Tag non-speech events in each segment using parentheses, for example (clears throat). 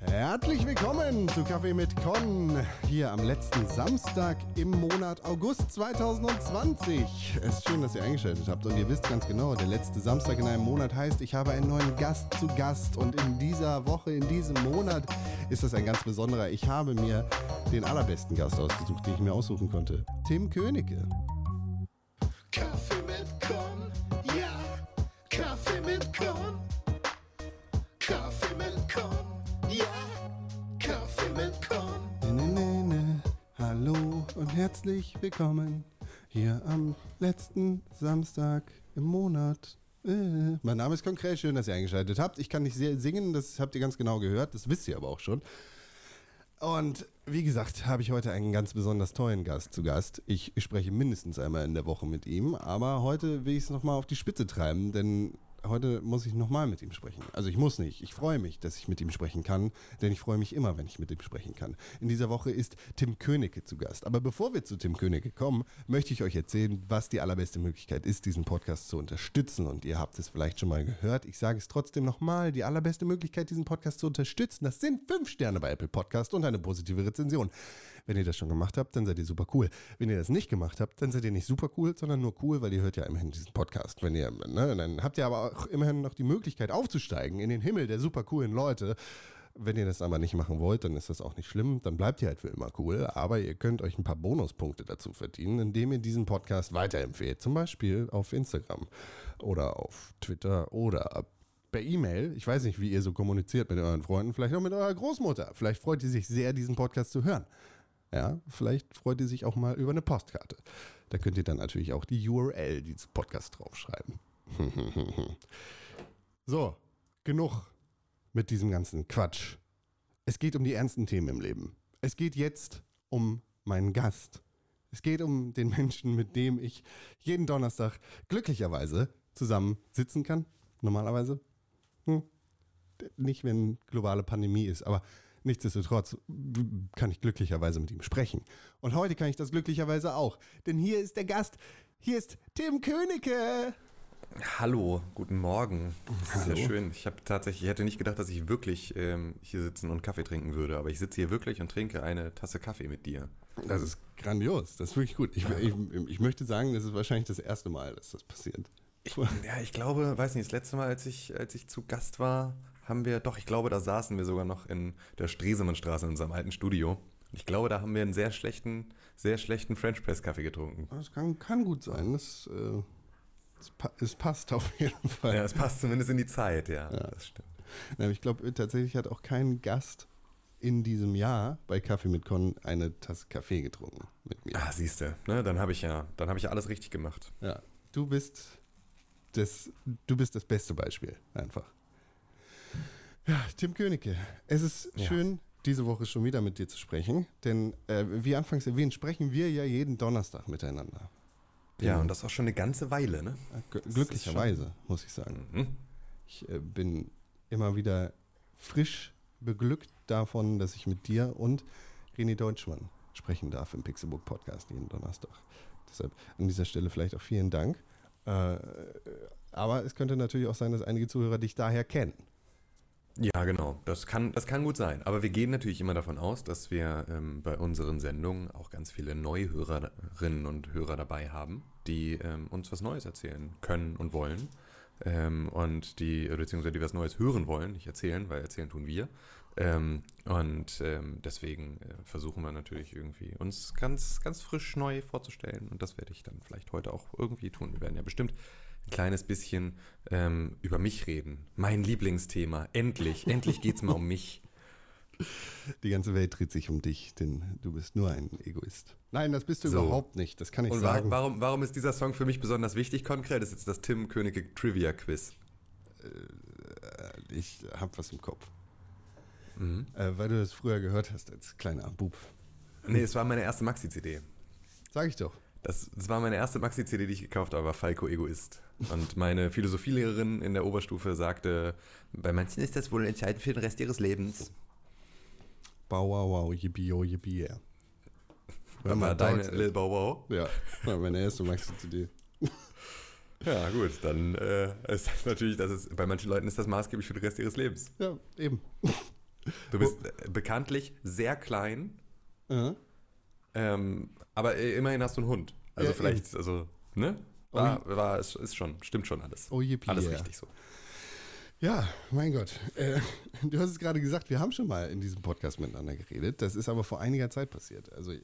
Herzlich willkommen zu Kaffee mit Con, hier am letzten Samstag im Monat August 2020. Es ist schön, dass ihr eingeschaltet habt und ihr wisst ganz genau, der letzte Samstag in einem Monat heißt, ich habe einen neuen Gast zu Gast und in dieser Woche, in diesem Monat ist das ein ganz besonderer. Ich habe mir den allerbesten Gast ausgesucht, den ich mir aussuchen konnte. Tim Königke. Herzlich willkommen hier am letzten Samstag im Monat. Äh, Mein Name ist Konkret, schön, dass ihr eingeschaltet habt. Ich kann nicht sehr singen, das habt ihr ganz genau gehört, das wisst ihr aber auch schon. Und wie gesagt, habe ich heute einen ganz besonders tollen Gast zu Gast. Ich spreche mindestens einmal in der Woche mit ihm, aber heute will ich es nochmal auf die Spitze treiben, denn heute muss ich nochmal mit ihm sprechen. Also ich muss nicht, ich freue mich, dass ich mit ihm sprechen kann, denn ich freue mich immer, wenn ich mit ihm sprechen kann. In dieser Woche ist Tim Königke zu Gast. Aber bevor wir zu Tim Königke kommen, möchte ich euch erzählen, was die allerbeste Möglichkeit ist, diesen Podcast zu unterstützen. Und ihr habt es vielleicht schon mal gehört. Ich sage es trotzdem nochmal, die allerbeste Möglichkeit, diesen Podcast zu unterstützen, das sind fünf Sterne bei Apple Podcast und eine positive Rezension. Wenn ihr das schon gemacht habt, dann seid ihr super cool. Wenn ihr das nicht gemacht habt, dann seid ihr nicht super cool, sondern nur cool, weil ihr hört ja immerhin diesen Podcast. Wenn ihr, ne, dann habt ihr aber auch immerhin noch die Möglichkeit aufzusteigen in den Himmel der super coolen Leute. Wenn ihr das aber nicht machen wollt, dann ist das auch nicht schlimm. Dann bleibt ihr halt für immer cool. Aber ihr könnt euch ein paar Bonuspunkte dazu verdienen, indem ihr diesen Podcast weiterempfehlt. Zum Beispiel auf Instagram oder auf Twitter oder per E-Mail. Ich weiß nicht, wie ihr so kommuniziert mit euren Freunden. Vielleicht auch mit eurer Großmutter. Vielleicht freut ihr sich sehr, diesen Podcast zu hören. Ja, vielleicht freut ihr sich auch mal über eine Postkarte. Da könnt ihr dann natürlich auch die URL dieses Podcasts draufschreiben. (laughs) so, genug mit diesem ganzen Quatsch. Es geht um die ernsten Themen im Leben. Es geht jetzt um meinen Gast. Es geht um den Menschen, mit dem ich jeden Donnerstag glücklicherweise zusammen sitzen kann. Normalerweise. Hm. Nicht, wenn globale Pandemie ist, aber nichtsdestotrotz kann ich glücklicherweise mit ihm sprechen. Und heute kann ich das glücklicherweise auch. Denn hier ist der Gast. Hier ist Tim Königke. Hallo, guten Morgen. Sehr Hallo. schön. Ich habe tatsächlich, ich hätte nicht gedacht, dass ich wirklich ähm, hier sitzen und Kaffee trinken würde, aber ich sitze hier wirklich und trinke eine Tasse Kaffee mit dir. Das ist grandios. Das ist wirklich gut. Ich, ich, ich möchte sagen, das ist wahrscheinlich das erste Mal, dass das passiert. Ich, ja, ich glaube, weiß nicht, das letzte Mal, als ich, als ich zu Gast war, haben wir, doch, ich glaube, da saßen wir sogar noch in der Stresemannstraße in unserem alten Studio. Ich glaube, da haben wir einen sehr schlechten, sehr schlechten French Press Kaffee getrunken. Das kann, kann gut sein. Das, äh, es, pa es passt auf jeden Fall. Ja, es passt zumindest in die Zeit, ja. Das stimmt. Ja, Ich glaube, tatsächlich hat auch kein Gast in diesem Jahr bei Kaffee mit Con eine Tasse Kaffee getrunken mit mir. Ah, siehst du, ne, dann habe ich ja, dann habe ich ja alles richtig gemacht. Ja, du bist das, du bist das beste Beispiel, einfach. Ja, Tim Königke, es ist Ja. schön, diese Woche schon wieder mit dir zu sprechen, denn äh, wie anfangs erwähnt, sprechen wir ja jeden Donnerstag miteinander. Ja, und das auch schon eine ganze Weile, ne? G glücklicherweise, muss ich sagen. Mhm. Ich äh, bin immer wieder frisch beglückt davon, dass ich mit dir und René Deutschmann sprechen darf im Pixelbook Podcast jeden Donnerstag. Deshalb an dieser Stelle vielleicht auch vielen Dank. Äh, aber es könnte natürlich auch sein, dass einige Zuhörer dich daher kennen. Ja, genau. Das kann, das kann gut sein. Aber wir gehen natürlich immer davon aus, dass wir ähm, bei unseren Sendungen auch ganz viele Neuhörerinnen und Hörer dabei haben, die ähm, uns was Neues erzählen können und wollen. Ähm, und die, beziehungsweise die was Neues hören wollen, nicht erzählen, weil erzählen tun wir. Ähm, und ähm, deswegen äh, versuchen wir natürlich irgendwie uns ganz, ganz frisch neu vorzustellen. Und das werde ich dann vielleicht heute auch irgendwie tun. Wir werden ja bestimmt ein kleines bisschen ähm, über mich reden. Mein Lieblingsthema. Endlich, endlich geht's mal um mich. (laughs) Die ganze Welt dreht sich um dich, denn du bist nur ein Egoist. Nein, das bist du So. überhaupt nicht. Das kann ich Und sagen. warum, warum ist dieser Song für mich besonders wichtig konkret? Ist jetzt das Tim Königke Trivia Quiz. Ich hab was im Kopf. Mhm. Äh, weil du das früher gehört hast als kleiner Bub. Nee, es war meine erste Maxi-CD. Sag ich doch. Das, das war meine erste Maxi-CD, die ich gekauft habe, war Falco Egoist. Und meine Philosophielehrerin in der Oberstufe sagte, bei manchen ist das wohl entscheidend für den Rest ihres Lebens. Bow wow wow, yippie yo, yippie yeah. Mal war deine dort, Lil Bow Wow. Ja, meine erste Maxi-CD. Ja, gut, dann äh, ist das natürlich, das ist, bei manchen Leuten ist das maßgeblich für den Rest ihres Lebens. Ja, eben. Du bist äh, bekanntlich sehr klein, Ja. ähm, aber äh, immerhin hast du einen Hund. Also Ja, vielleicht, also, ne? War, war, ist, ist schon, stimmt schon alles. Oh, yippie, alles ja. richtig so. Ja, mein Gott. Äh, (laughs) du hast es gerade gesagt, wir haben schon mal in diesem Podcast miteinander geredet. Das ist aber vor einiger Zeit passiert. Also äh,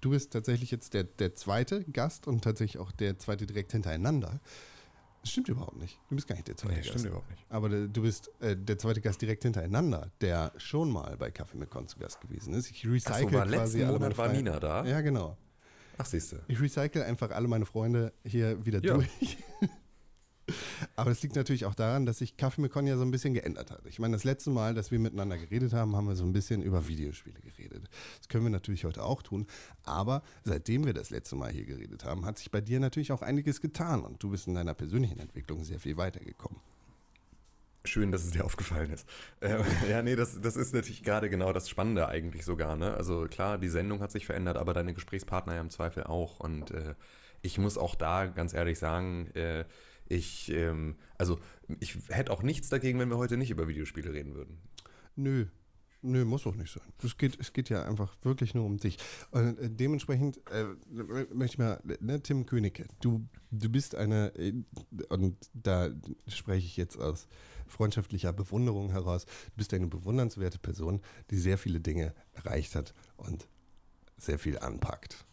du- bist tatsächlich jetzt der, der zweite Gast und tatsächlich auch der zweite direkt hintereinander. Das stimmt überhaupt nicht. Du bist gar nicht der zweite Nee, Gast. stimmt überhaupt nicht. Aber du bist äh, der zweite Gast direkt hintereinander, der schon mal bei Kaffee mit Con zu Gast gewesen ist. Ich recycle Ach so, war quasi letzten Monat war. Nina da? Ja, genau. Ach, siehst du. Ich recycle einfach alle meine Freunde hier wieder Ja. durch. (laughs) Aber das liegt natürlich auch daran, dass sich Kaffee mit Con ja so ein bisschen geändert hat. Ich meine, das letzte Mal, dass wir miteinander geredet haben, haben wir so ein bisschen über Videospiele geredet. Das können wir natürlich heute auch tun. Aber seitdem wir das letzte Mal hier geredet haben, hat sich bei dir natürlich auch einiges getan und du bist in deiner persönlichen Entwicklung sehr viel weitergekommen. Schön, dass es dir aufgefallen ist. Ähm, (laughs) ja, nee, das, das ist natürlich gerade genau das Spannende eigentlich sogar. Ne? Also klar, die Sendung hat sich verändert, aber deine Gesprächspartner ja im Zweifel auch. Und äh, ich muss auch da ganz ehrlich sagen, äh, ich, ähm, also ich hätte auch nichts dagegen, wenn wir heute nicht über Videospiele reden würden. Nö. Nö, muss auch nicht sein. Es geht, es geht ja einfach wirklich nur um dich. Und äh, dementsprechend äh, möchte ich mal, ne, Tim Königke, du, du bist eine, äh, und da spreche ich jetzt aus freundschaftlicher Bewunderung heraus, du bist eine bewundernswerte Person, die sehr viele Dinge erreicht hat und sehr viel anpackt.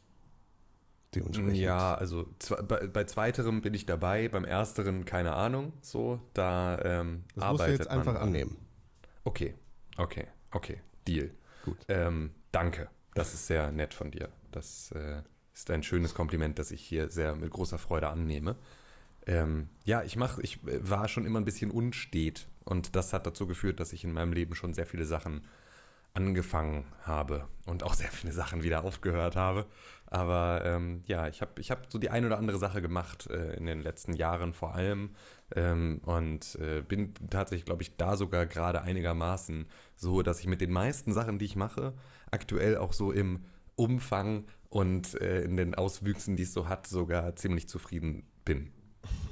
Dementsprechend. Ja, also bei, bei zweiterem bin ich dabei, beim ersteren keine Ahnung. So, da ähm, Das musst du arbeitet jetzt einfach man. annehmen. Okay, okay, okay, Deal. Gut. Ähm, danke, das ist sehr nett von dir. Das äh, ist ein schönes Kompliment, das ich hier sehr mit großer Freude annehme. Ähm, ja, ich mach, ich äh, war schon immer ein bisschen unstet und das hat dazu geführt, dass ich in meinem Leben schon sehr viele Sachen angefangen habe und auch sehr viele Sachen wieder aufgehört habe. Aber ähm, ja, ich habe ich hab so die ein oder andere Sache gemacht äh, in den letzten Jahren vor allem ähm, und äh, bin tatsächlich, glaube ich, da sogar gerade einigermaßen so, dass ich mit den meisten Sachen, die ich mache, aktuell auch so im Umfang und äh, in den Auswüchsen, die es so hat, sogar ziemlich zufrieden bin.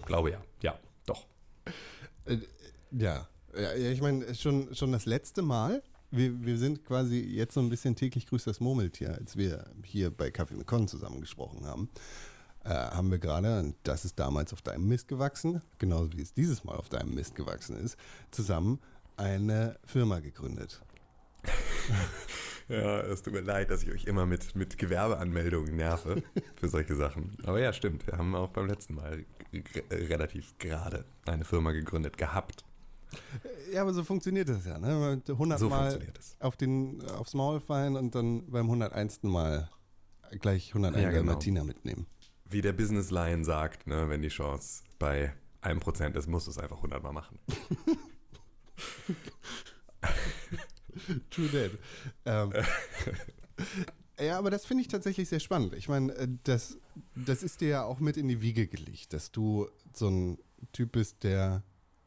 Glaube ja, ja, doch. Äh, ja. ja, ich meine, schon, schon das letzte Mal, wir, wir sind quasi jetzt so ein bisschen täglich grüßt das Murmeltier, als wir hier bei Kaffee mit Con zusammen gesprochen haben, äh, haben wir gerade, und das ist damals auf deinem Mist gewachsen, genauso wie es dieses Mal auf deinem Mist gewachsen ist, zusammen eine Firma gegründet. (laughs) Ja, es tut mir leid, dass ich euch immer mit, mit Gewerbeanmeldungen nerve für solche Sachen. Aber ja, stimmt. Wir haben auch beim letzten Mal relativ gerade eine Firma gegründet gehabt. Ja, aber so funktioniert das ja, ne? 100 So Mal funktioniert es. auf den, aufs Maul fallen und dann beim 101. Mal gleich 101 Ja, genau. Martina mitnehmen. Wie der Business Lion sagt, ne, wenn die Chance bei einem Prozent ist, musst du es einfach 100 Mal machen. (laughs) (laughs) True that. Ähm, (laughs) ja, aber das finde ich tatsächlich sehr spannend. Ich meine, äh, das, das ist dir ja auch mit in die Wiege gelegt, dass du so ein Typ bist, der,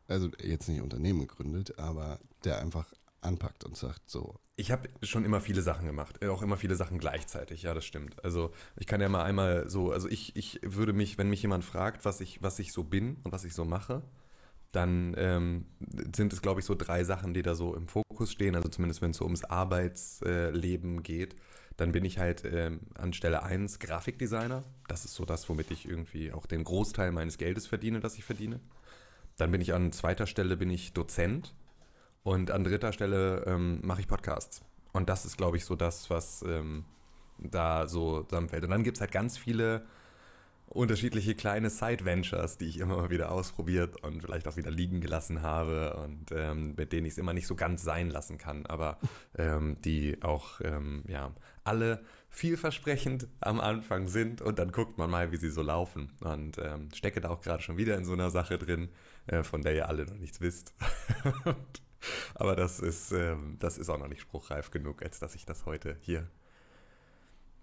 also jetzt nicht Unternehmen gründet, aber der einfach anpackt und sagt so, Ich habe schon immer viele Sachen gemacht, äh, auch immer viele Sachen gleichzeitig, ja, das stimmt. Also ich kann ja mal einmal so, also ich, ich würde mich, wenn mich jemand fragt, was ich, was ich so bin und was ich so mache, dann ähm, sind es, glaube ich, so drei Sachen, die da so im Fokus stehen. Also zumindest wenn es so ums Arbeitsleben geht, dann bin ich halt ähm, an Stelle 1 Grafikdesigner. Das ist so das, womit ich irgendwie auch den Großteil meines Geldes verdiene, das ich verdiene. Dann bin ich an zweiter Stelle bin ich Dozent und an dritter Stelle ähm, mache ich Podcasts. Und das ist, glaube ich, so das, was ähm, da so zusammenfällt. Und dann gibt es halt ganz viele unterschiedliche kleine Side-Ventures, die ich immer mal wieder ausprobiert und vielleicht auch wieder liegen gelassen habe und ähm, mit denen ich es immer nicht so ganz sein lassen kann, aber (laughs) ähm, die auch ähm, ja, alle vielversprechend am Anfang sind und dann guckt man mal, wie sie so laufen. Und ähm, stecke da auch gerade schon wieder in so einer Sache drin, äh, von der ihr alle noch nichts wisst. (laughs) aber das ist, ähm, das ist auch noch nicht spruchreif genug, als dass ich das heute hier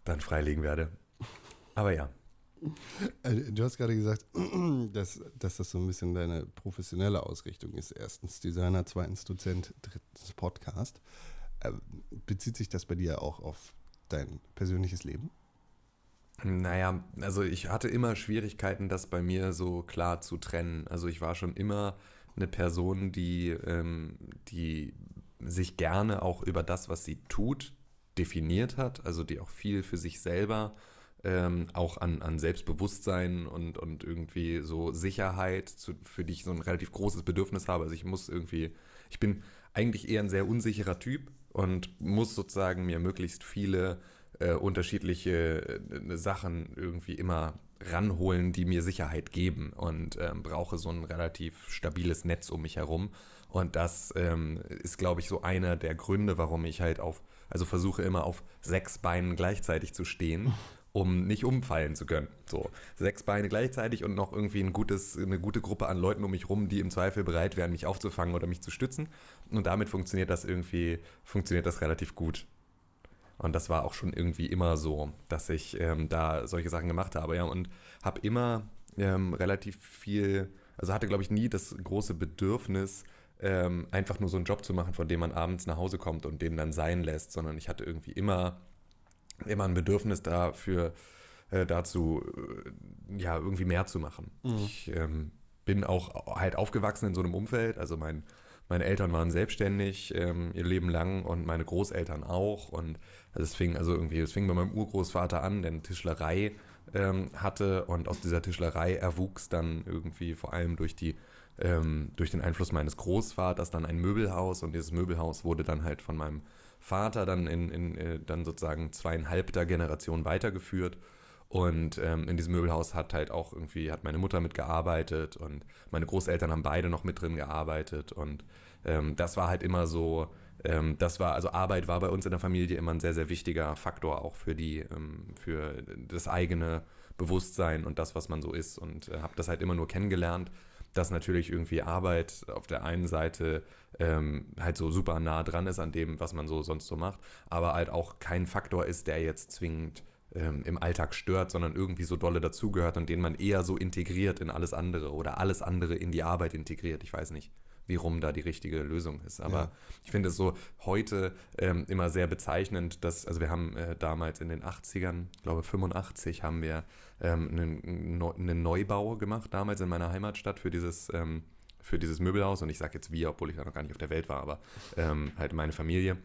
dann freilegen werde. Aber ja, Du hast gerade gesagt, (clears throat) dass, dass das so ein bisschen deine professionelle Ausrichtung ist. Erstens Designer, zweitens Dozent, drittens Podcast. Ähm, Bezieht sich das bei dir auch auf dein persönliches Leben? Naja, also ich hatte immer Schwierigkeiten, das bei mir so klar zu trennen. Also ich war schon immer eine Person, die, ähm, die sich gerne auch über das, was sie tut, definiert hat. Also die auch viel für sich selber ähm, auch an, an Selbstbewusstsein und, und irgendwie so Sicherheit, zu, für die ich so ein relativ großes Bedürfnis habe. Also ich muss irgendwie, ich bin eigentlich eher ein sehr unsicherer Typ und muss sozusagen mir möglichst viele äh, unterschiedliche äh, Sachen irgendwie immer ranholen, die mir Sicherheit geben und ähm, brauche so ein relativ stabiles Netz um mich herum. Und das ähm, ist, glaube ich, so einer der Gründe, warum ich halt auf, also versuche immer auf sechs Beinen gleichzeitig zu stehen um nicht umfallen zu können. So, sechs Beine gleichzeitig und noch irgendwie ein gutes, eine gute Gruppe an Leuten um mich rum, die im Zweifel bereit wären, mich aufzufangen oder mich zu stützen. Und damit funktioniert das irgendwie, funktioniert das relativ gut. Und das war auch schon irgendwie immer so, dass ich ähm, da solche Sachen gemacht habe, ja, und habe immer ähm, relativ viel, also hatte, glaube ich, nie das große Bedürfnis, ähm, einfach nur so einen Job zu machen, von dem man abends nach Hause kommt und den dann sein lässt, sondern ich hatte irgendwie immer immer ein Bedürfnis dafür, äh, dazu, äh, ja, irgendwie mehr zu machen. Mhm. Ich ähm, bin auch halt aufgewachsen in so einem Umfeld. Also mein, meine Eltern waren selbstständig ähm, ihr Leben lang und meine Großeltern auch. Und es fing also irgendwie, es fing bei meinem Urgroßvater an, der eine Tischlerei ähm, hatte und aus dieser Tischlerei erwuchs dann irgendwie vor allem durch die ähm, durch den Einfluss meines Großvaters dann ein Möbelhaus und dieses Möbelhaus wurde dann halt von meinem Vater dann in, in äh, dann sozusagen zweieinhalbter Generation weitergeführt. Und ähm, in diesem Möbelhaus hat halt auch irgendwie, hat meine Mutter mitgearbeitet und meine Großeltern haben beide noch mit drin gearbeitet. Und ähm, das war halt immer so, ähm, das war, also Arbeit war bei uns in der Familie immer ein sehr, sehr wichtiger Faktor auch für die, ähm, für das eigene Bewusstsein und das, was man so ist. Und äh, habe das halt immer nur kennengelernt dass natürlich irgendwie Arbeit auf der einen Seite ähm, halt so super nah dran ist an dem, was man so sonst so macht, aber halt auch kein Faktor ist, der jetzt zwingend ähm, im Alltag stört, sondern irgendwie so dolle dazugehört und den man eher so integriert in alles andere oder alles andere in die Arbeit integriert. Ich weiß nicht wie rum da die richtige Lösung ist. Aber ja. ich finde es so heute ähm, immer sehr bezeichnend, dass, also wir haben äh, damals in den 80ern, ich glaube 85, haben wir ähm, einen, Neubau gemacht, damals in meiner Heimatstadt für dieses, ähm, für dieses Möbelhaus. Und ich sage jetzt wir, obwohl ich da noch gar nicht auf der Welt war, aber ähm, halt meine Familie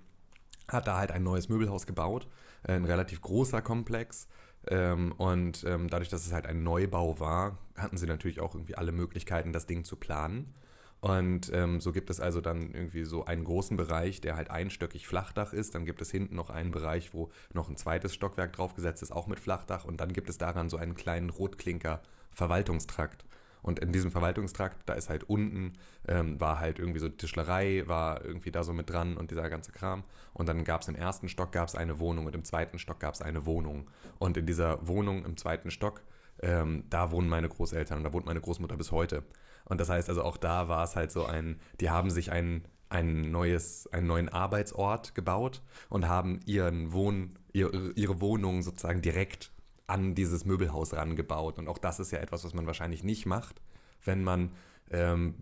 hat da halt ein neues Möbelhaus gebaut, äh, ein relativ großer Komplex. Ähm, und ähm, dadurch, dass es halt ein Neubau war, hatten sie natürlich auch irgendwie alle Möglichkeiten, das Ding zu planen. Und ähm, so gibt es also dann irgendwie so einen großen Bereich, der halt einstöckig Flachdach ist. Dann gibt es hinten noch einen Bereich, wo noch ein zweites Stockwerk draufgesetzt ist, auch mit Flachdach. Und dann gibt es daran so einen kleinen Rotklinker Verwaltungstrakt. Und in diesem Verwaltungstrakt, da ist halt unten, ähm, war halt irgendwie so Tischlerei, war irgendwie da so mit dran und dieser ganze Kram. Und dann gab es im ersten Stock gab's eine Wohnung und im zweiten Stock gab es eine Wohnung. Und in dieser Wohnung im zweiten Stock, ähm, da wohnen meine Großeltern und da wohnt meine Großmutter bis heute. Und das heißt also auch da war es halt so ein, die haben sich ein, ein neues, einen neuen Arbeitsort gebaut und haben ihren Wohn, ihre, ihre Wohnung sozusagen direkt an dieses Möbelhaus rangebaut. Und auch das ist ja etwas, was man wahrscheinlich nicht macht, wenn man ähm,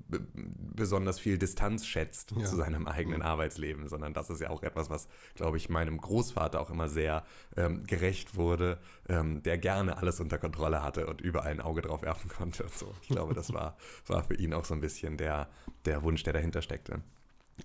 besonders viel Distanz schätzt ja. zu seinem eigenen mhm. Arbeitsleben, sondern das ist ja auch etwas, was, glaube ich, meinem Großvater auch immer sehr ähm, gerecht wurde, ähm, der gerne alles unter Kontrolle hatte und überall ein Auge drauf werfen konnte und so. Ich glaube, das war, (laughs) war für ihn auch so ein bisschen der, der Wunsch, der dahinter steckte.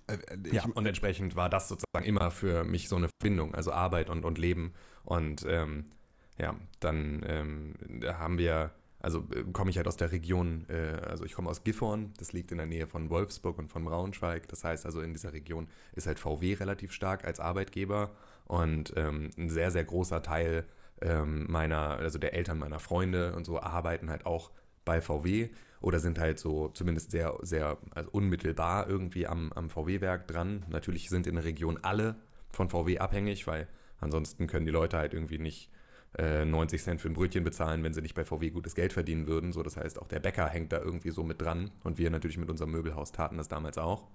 Äh, äh ja, und entsprechend war das sozusagen immer für mich so eine Verbindung, also Arbeit und, und Leben. Und ähm, ja, dann ähm, haben wir also äh, komme ich halt aus der Region, äh, also ich komme aus Gifhorn, das liegt in der Nähe von Wolfsburg und von Braunschweig. Das heißt also in dieser Region ist halt VW relativ stark als Arbeitgeber und ähm, ein sehr, sehr großer Teil ähm, meiner, also der Eltern meiner Freunde und so arbeiten halt auch bei VW oder sind halt so zumindest sehr, sehr also unmittelbar irgendwie am, am VW-Werk dran. Natürlich sind in der Region alle von VW abhängig, weil ansonsten können die Leute halt irgendwie nicht 90 äh, Cent für ein Brötchen bezahlen, wenn sie nicht bei VW gutes Geld verdienen würden. So, das heißt, auch der Bäcker hängt da irgendwie so mit dran. Und wir natürlich mit unserem Möbelhaus taten das damals auch.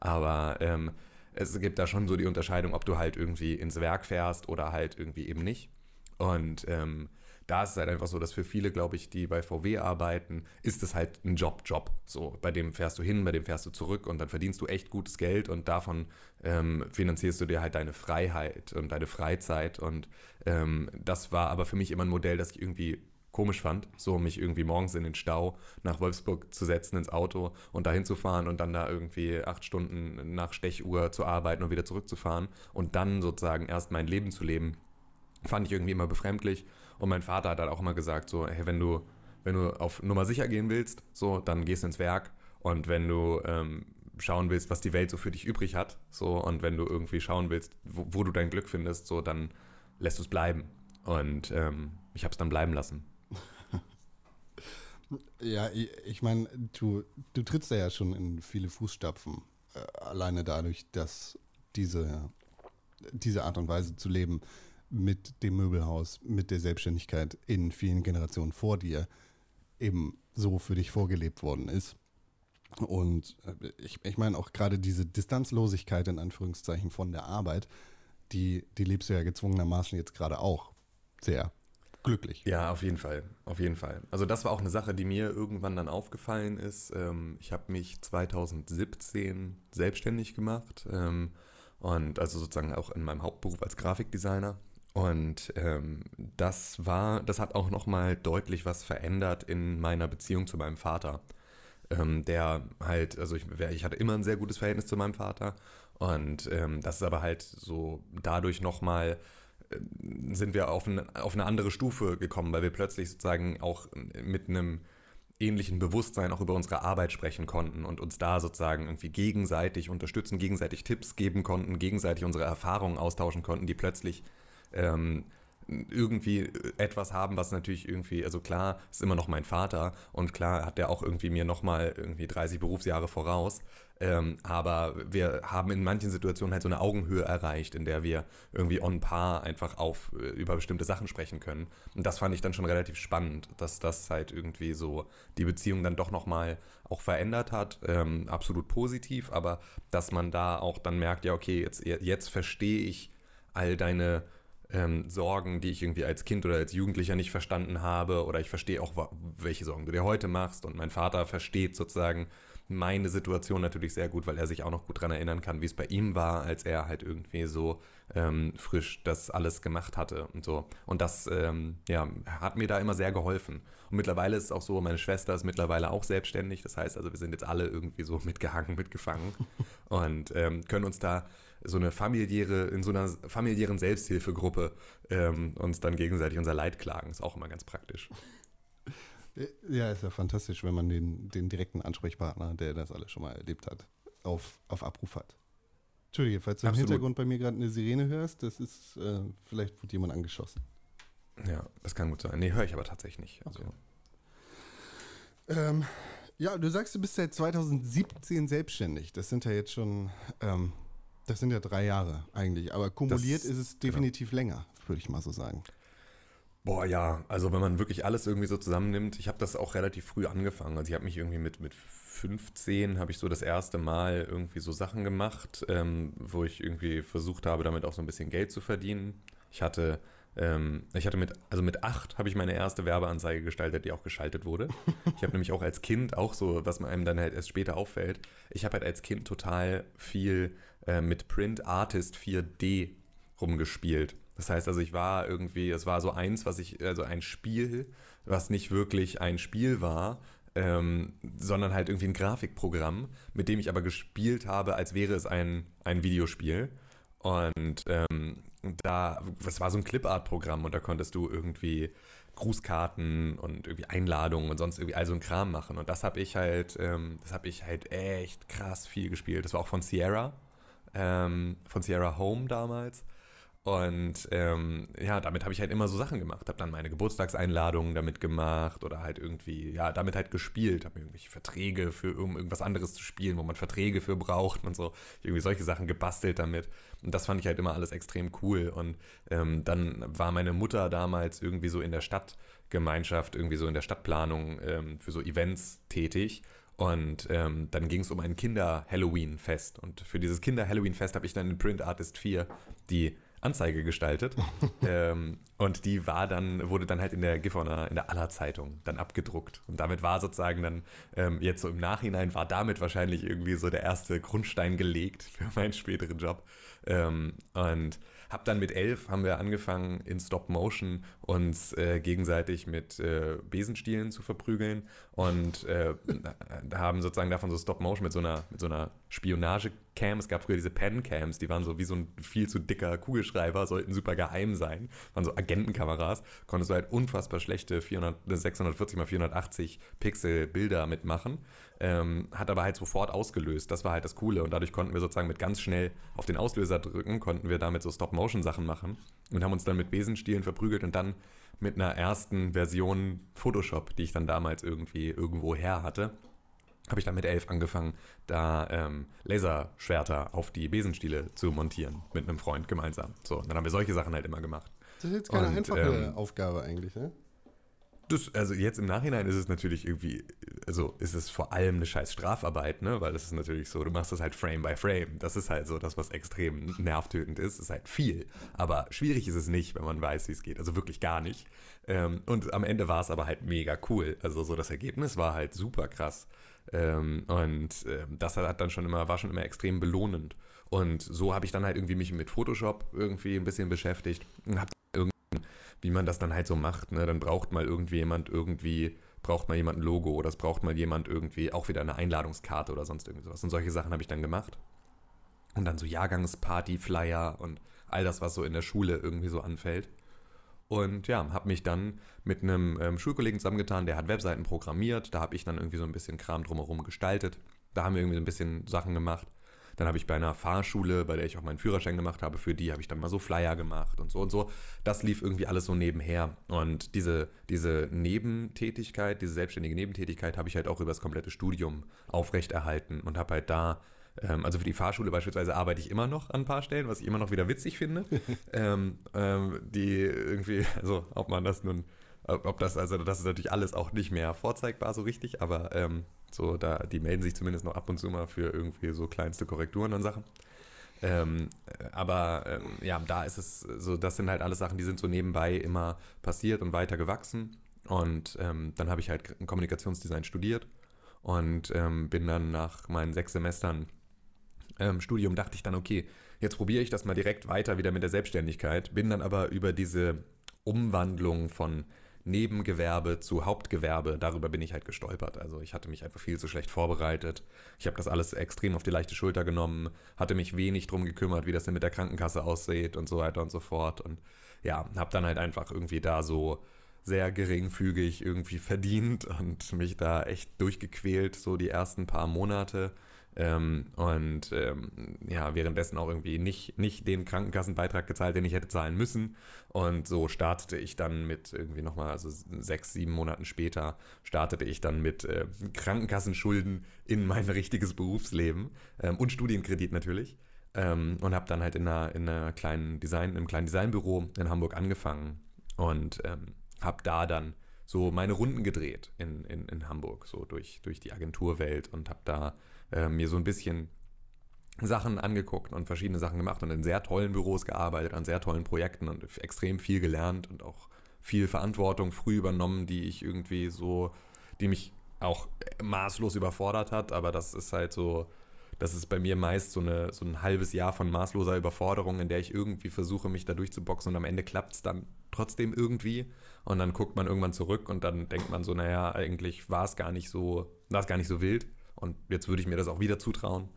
Aber ähm, es gibt da schon so die Unterscheidung, ob du halt irgendwie ins Werk fährst oder halt irgendwie eben nicht. Und ähm, da ist es halt einfach so, dass für viele, glaube ich, die bei VW arbeiten, ist es halt ein Job, Job. So, bei dem fährst du hin, bei dem fährst du zurück und dann verdienst du echt gutes Geld und davon ähm, finanzierst du dir halt deine Freiheit und deine Freizeit. Und ähm, das war aber für mich immer ein Modell, das ich irgendwie komisch fand, so mich irgendwie morgens in den Stau nach Wolfsburg zu setzen ins Auto und dahin zu fahren und dann da irgendwie acht Stunden nach Stechuhr zu arbeiten und wieder zurückzufahren und dann sozusagen erst mein Leben zu leben, fand ich irgendwie immer befremdlich. Und mein Vater hat halt auch immer gesagt, so, hey, wenn du, wenn du auf Nummer sicher gehen willst, so, dann gehst du ins Werk und wenn du ähm, schauen willst, was die Welt so für dich übrig hat, so, und wenn du irgendwie schauen willst, wo, wo du dein Glück findest, so, dann lässt du es bleiben. Und ähm, ich habe es dann bleiben lassen. (laughs) Ja, ich, ich meine, du, du trittst da ja schon in viele Fußstapfen, äh, alleine dadurch, dass diese, diese Art und Weise zu leben mit dem Möbelhaus, mit der Selbstständigkeit in vielen Generationen vor dir eben so für dich vorgelebt worden ist. Und äh, ich, ich meine auch gerade diese Distanzlosigkeit in Anführungszeichen von der Arbeit, die, die lebst du ja gezwungenermaßen jetzt gerade auch sehr glücklich. Ja, auf jeden Fall. Auf jeden Fall. Also das war auch eine Sache, die mir irgendwann dann aufgefallen ist. Ähm, ich habe mich 2017 selbstständig gemacht ähm, und also sozusagen auch in meinem Hauptberuf als Grafikdesigner. Und ähm, das war, das hat auch nochmal deutlich was verändert in meiner Beziehung zu meinem Vater. Ähm, der halt, also ich, ich, hatte immer ein sehr gutes Verhältnis zu meinem Vater. Und ähm, das ist aber halt so dadurch nochmal äh, sind wir auf, ein, auf eine andere Stufe gekommen, weil wir plötzlich sozusagen auch mit einem ähnlichen Bewusstsein auch über unsere Arbeit sprechen konnten und uns da sozusagen irgendwie gegenseitig unterstützen, gegenseitig Tipps geben konnten, gegenseitig unsere Erfahrungen austauschen konnten, die plötzlich ähm, irgendwie etwas haben, was natürlich irgendwie, also klar, ist immer noch mein Vater und klar hat der auch irgendwie mir nochmal irgendwie 30 Berufsjahre voraus. Ähm, aber wir haben in manchen Situationen halt so eine Augenhöhe erreicht, in der wir irgendwie on par einfach auf äh, über bestimmte Sachen sprechen können. Und das fand ich dann schon relativ spannend, dass das halt irgendwie so die Beziehung dann doch nochmal auch verändert hat. Ähm, absolut positiv, aber dass man da auch dann merkt, ja, okay, jetzt, jetzt verstehe ich all deine ähm, Sorgen, die ich irgendwie als Kind oder als Jugendlicher nicht verstanden habe. Oder ich verstehe auch, welche Sorgen du dir heute machst. Und mein Vater versteht sozusagen meine Situation natürlich sehr gut, weil er sich auch noch gut daran erinnern kann, wie es bei ihm war, als er halt irgendwie so ähm, frisch das alles gemacht hatte und so. Und das ähm, ja, hat mir da immer sehr geholfen. Und mittlerweile ist es auch so, meine Schwester ist mittlerweile auch selbstständig. Das heißt also, wir sind jetzt alle irgendwie so (laughs) mitgehangen, mitgefangen und ähm, können uns da so eine familiäre, in so einer familiären Selbsthilfegruppe ähm, uns dann gegenseitig unser Leid klagen. Ist auch immer ganz praktisch. Ja, ist ja fantastisch, wenn man den, den direkten Ansprechpartner, der das alles schon mal erlebt hat, auf, auf Abruf hat. Entschuldige, falls du Absolut. im Hintergrund bei mir gerade eine Sirene hörst, das ist, äh, vielleicht wird jemand angeschossen. Ja, das kann gut sein. Nee, höre ich aber tatsächlich nicht. Also. Okay. Ähm, ja, du sagst, du bist seit 2017 selbstständig. Das sind ja jetzt schon ähm, das sind ja drei Jahre eigentlich, aber kumuliert das, ist es genau. definitiv genau. länger, würde ich mal so sagen. Boah, ja, also wenn man wirklich alles irgendwie so zusammennimmt, ich habe das auch relativ früh angefangen. Also ich habe mich irgendwie mit, mit 15 habe ich so das erste Mal irgendwie so Sachen gemacht, ähm, wo ich irgendwie versucht habe, damit auch so ein bisschen Geld zu verdienen. Ich hatte ähm, ich hatte mit, also mit acht habe ich meine erste Werbeanzeige gestaltet, die auch geschaltet wurde. (laughs) Ich habe nämlich auch als Kind auch so, was einem dann halt erst später auffällt, ich habe halt als Kind total viel äh, mit Print Artist 4D rumgespielt. Das heißt also, ich war irgendwie, es war so eins, was ich, also ein Spiel, was nicht wirklich ein Spiel war, ähm, sondern halt irgendwie ein Grafikprogramm, mit dem ich aber gespielt habe, als wäre es ein, ein Videospiel. Und ähm, da, das war so ein Clipart-Programm und da konntest du irgendwie Grußkarten und irgendwie Einladungen und sonst irgendwie all so ein Kram machen. Und das habe ich halt, ähm, das habe ich halt echt krass viel gespielt. Das war auch von Sierra, ähm, von Sierra Home damals. Und ähm, ja, damit habe ich halt immer so Sachen gemacht. Habe dann meine Geburtstagseinladungen damit gemacht oder halt irgendwie, ja, damit halt gespielt. Habe mir irgendwelche Verträge für um irgendwas anderes zu spielen, wo man Verträge für braucht und so. Irgendwie solche Sachen gebastelt damit. Und das fand ich halt immer alles extrem cool. Und ähm, dann war meine Mutter damals irgendwie so in der Stadtgemeinschaft, irgendwie so in der Stadtplanung ähm, für so Events tätig. Und ähm, dann ging es um ein Kinder-Halloween-Fest. Und für dieses Kinder-Halloween-Fest habe ich dann in Print Artist 4 die Anzeige gestaltet. (laughs) ähm, und die war dann, wurde dann halt in der Gifhorner, in der Aller-Zeitung dann abgedruckt. Und damit war sozusagen dann, ähm, jetzt so im Nachhinein, war damit wahrscheinlich irgendwie so der erste Grundstein gelegt für (laughs) meinen späteren Job. Ähm, und hab dann mit elf haben wir angefangen in Stop Motion uns äh, gegenseitig mit äh, Besenstielen zu verprügeln und äh, haben sozusagen davon so Stop Motion mit so einer so einer Spionage-Cam. Es gab früher diese Pen-Cams, die waren so wie so ein viel zu dicker Kugelschreiber, sollten super geheim sein, waren so Agentenkameras. Konntest du halt unfassbar schlechte 400, 640 x 480 Pixel Bilder mitmachen ähm, hat aber halt sofort ausgelöst. Das war halt das Coole. Und dadurch konnten wir sozusagen mit ganz schnell auf den Auslöser drücken, konnten wir damit so Stop-Motion-Sachen machen und haben uns dann mit Besenstielen verprügelt und dann mit einer ersten Version Photoshop, die ich dann damals irgendwie irgendwo her hatte, habe ich dann mit elf angefangen, da ähm, Laserschwerter auf die Besenstiele zu montieren mit einem Freund gemeinsam. So, und dann haben wir solche Sachen halt immer gemacht. Das ist jetzt keine Und, einfache ähm, Aufgabe eigentlich, ne? Das, also jetzt im Nachhinein ist es natürlich irgendwie, also ist es vor allem eine scheiß Strafarbeit, ne? Weil das ist natürlich so, du machst das halt Frame by Frame. Das ist halt so das, was extrem nervtötend ist. Das ist halt viel. Aber schwierig ist es nicht, wenn man weiß, wie es geht. Also wirklich gar nicht. Ähm, und am Ende war es aber halt mega cool. Also so das Ergebnis war halt super krass. Ähm, und ähm, das hat dann schon immer, war schon immer extrem belohnend. Und so habe ich dann halt irgendwie mich mit Photoshop irgendwie ein bisschen beschäftigt und habe wie man das dann halt so macht. Ne? Dann braucht mal irgendwie jemand irgendwie, braucht mal jemand ein Logo oder es braucht mal jemand irgendwie auch wieder eine Einladungskarte oder sonst irgendwie sowas. Und solche Sachen habe ich dann gemacht. Und dann so Jahrgangsparty-Flyer und all das, was so in der Schule irgendwie so anfällt. Und ja, habe mich dann mit einem ähm, Schulkollegen zusammengetan, der hat Webseiten programmiert. Da habe ich dann irgendwie so ein bisschen Kram drumherum gestaltet. Da haben wir irgendwie so ein bisschen Sachen gemacht. Dann habe ich bei einer Fahrschule, bei der ich auch meinen Führerschein gemacht habe, für die habe ich dann mal so Flyer gemacht und so und so. Das lief irgendwie alles so nebenher. Und diese, diese Nebentätigkeit, diese selbstständige Nebentätigkeit habe ich halt auch über das komplette Studium aufrechterhalten und habe halt da ähm, also für die Fahrschule beispielsweise arbeite ich immer noch an ein paar Stellen, was ich immer noch wieder witzig finde. (laughs) ähm, ähm, die irgendwie, also ob man das nun, ob das, also das ist natürlich alles auch nicht mehr vorzeigbar so richtig, aber ähm, so, da, die melden sich zumindest noch ab und zu mal für irgendwie so kleinste Korrekturen und Sachen. Ähm, aber ähm, ja, da ist es so, das sind halt alles Sachen, die sind so nebenbei immer passiert und weiter gewachsen. Und ähm, dann habe ich halt Kommunikationsdesign studiert und ähm, bin dann nach meinen sechs Semestern ähm, Studium, dachte ich dann, okay, jetzt probiere ich das mal direkt weiter wieder mit der Selbstständigkeit. Bin dann aber über diese Umwandlung von Nebengewerbe zu Hauptgewerbe, darüber bin ich halt gestolpert. Also ich hatte mich einfach viel zu schlecht vorbereitet. Ich habe das alles extrem auf die leichte Schulter genommen, hatte mich wenig drum gekümmert, wie das denn mit der Krankenkasse aussieht und so weiter und so fort. Und ja, habe dann halt einfach irgendwie da so sehr geringfügig irgendwie verdient und mich da echt durchgequält, so die ersten paar Monate. Ähm, und ähm, ja, währenddessen auch irgendwie nicht, nicht den Krankenkassenbeitrag gezahlt, den ich hätte zahlen müssen. Und so startete ich dann mit irgendwie nochmal, also sechs, sieben Monaten später, startete ich dann mit äh, Krankenkassenschulden in mein richtiges Berufsleben ähm, und Studienkredit natürlich. Ähm, und habe dann halt in einer, in einer kleinen Design, im kleinen Designbüro in Hamburg angefangen und ähm, habe da dann so meine Runden gedreht in, in, in Hamburg, so durch, durch die Agenturwelt und habe da äh, mir so ein bisschen Sachen angeguckt und verschiedene Sachen gemacht und in sehr tollen Büros gearbeitet, an sehr tollen Projekten und extrem viel gelernt und auch viel Verantwortung früh übernommen, die ich irgendwie so, die mich auch maßlos überfordert hat, aber das ist halt so, das ist bei mir meist so, eine, so ein halbes Jahr von maßloser Überforderung, in der ich irgendwie versuche, mich da durchzuboxen und am Ende klappt es dann trotzdem irgendwie. Und dann guckt man irgendwann zurück und dann denkt man so, naja, eigentlich war es gar nicht so, war es gar nicht so wild und jetzt würde ich mir das auch wieder zutrauen.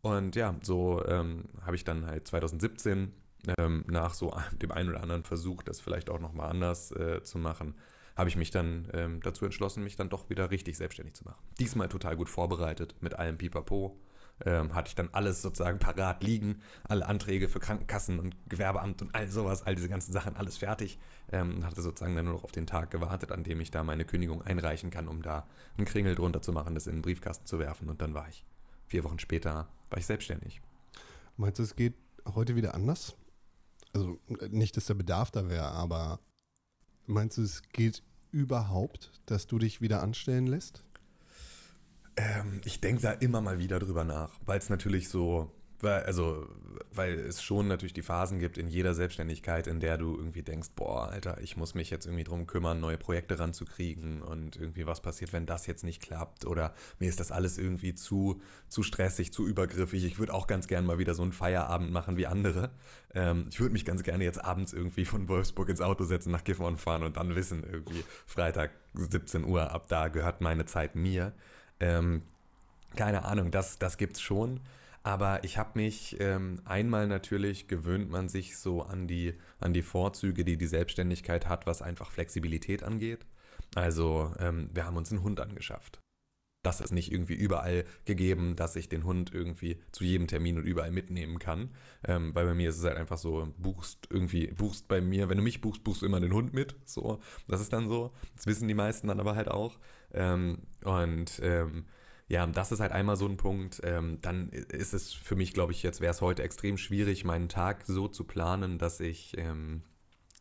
Und ja, so ähm, habe ich dann halt 2017 ähm, nach so dem einen oder anderen Versuch, das vielleicht auch nochmal anders äh, zu machen, habe ich mich dann ähm, dazu entschlossen, mich dann doch wieder richtig selbstständig zu machen. Diesmal total gut vorbereitet mit allem Pipapo. Ähm, hatte ich dann alles sozusagen parat liegen, alle Anträge für Krankenkassen und Gewerbeamt und all sowas, all diese ganzen Sachen, alles fertig. Ähm, hatte sozusagen dann nur noch auf den Tag gewartet, an dem ich da meine Kündigung einreichen kann, um da einen Kringel drunter zu machen, das in den Briefkasten zu werfen. Und dann war ich vier Wochen später war ich selbstständig. Meinst du, es geht heute wieder anders? Also nicht, dass der Bedarf da wäre, aber meinst du, es geht überhaupt, dass du dich wieder anstellen lässt? Ähm, ich denke da immer mal wieder drüber nach, weil es natürlich so, weil, also, weil es schon natürlich die Phasen gibt in jeder Selbstständigkeit, in der du irgendwie denkst, boah, Alter, ich muss mich jetzt irgendwie drum kümmern, neue Projekte ranzukriegen und irgendwie was passiert, wenn das jetzt nicht klappt oder mir ist das alles irgendwie zu, zu stressig, zu übergriffig. Ich würde auch ganz gern mal wieder so einen Feierabend machen wie andere. Ähm, ich würde mich ganz gerne jetzt abends irgendwie von Wolfsburg ins Auto setzen, nach Gifhorn fahren und dann wissen, irgendwie Freitag 17 Uhr, ab da gehört meine Zeit mir. Ähm, keine Ahnung, das, das gibt's schon. Aber ich habe mich ähm, einmal natürlich gewöhnt man sich so an die, an die Vorzüge, die die Selbstständigkeit hat, was einfach Flexibilität angeht. Also ähm, wir haben uns einen Hund angeschafft. Das ist nicht irgendwie überall gegeben, dass ich den Hund irgendwie zu jedem Termin und überall mitnehmen kann. Ähm, weil bei mir ist es halt einfach so, buchst irgendwie, buchst bei mir, wenn du mich buchst, buchst du immer den Hund mit. So, das ist dann so. Das wissen die meisten dann aber halt auch. Ähm, und ähm, ja, das ist halt einmal so ein Punkt. Ähm, dann ist es für mich, glaube ich, jetzt wäre es heute extrem schwierig, meinen Tag so zu planen, dass ich, ähm,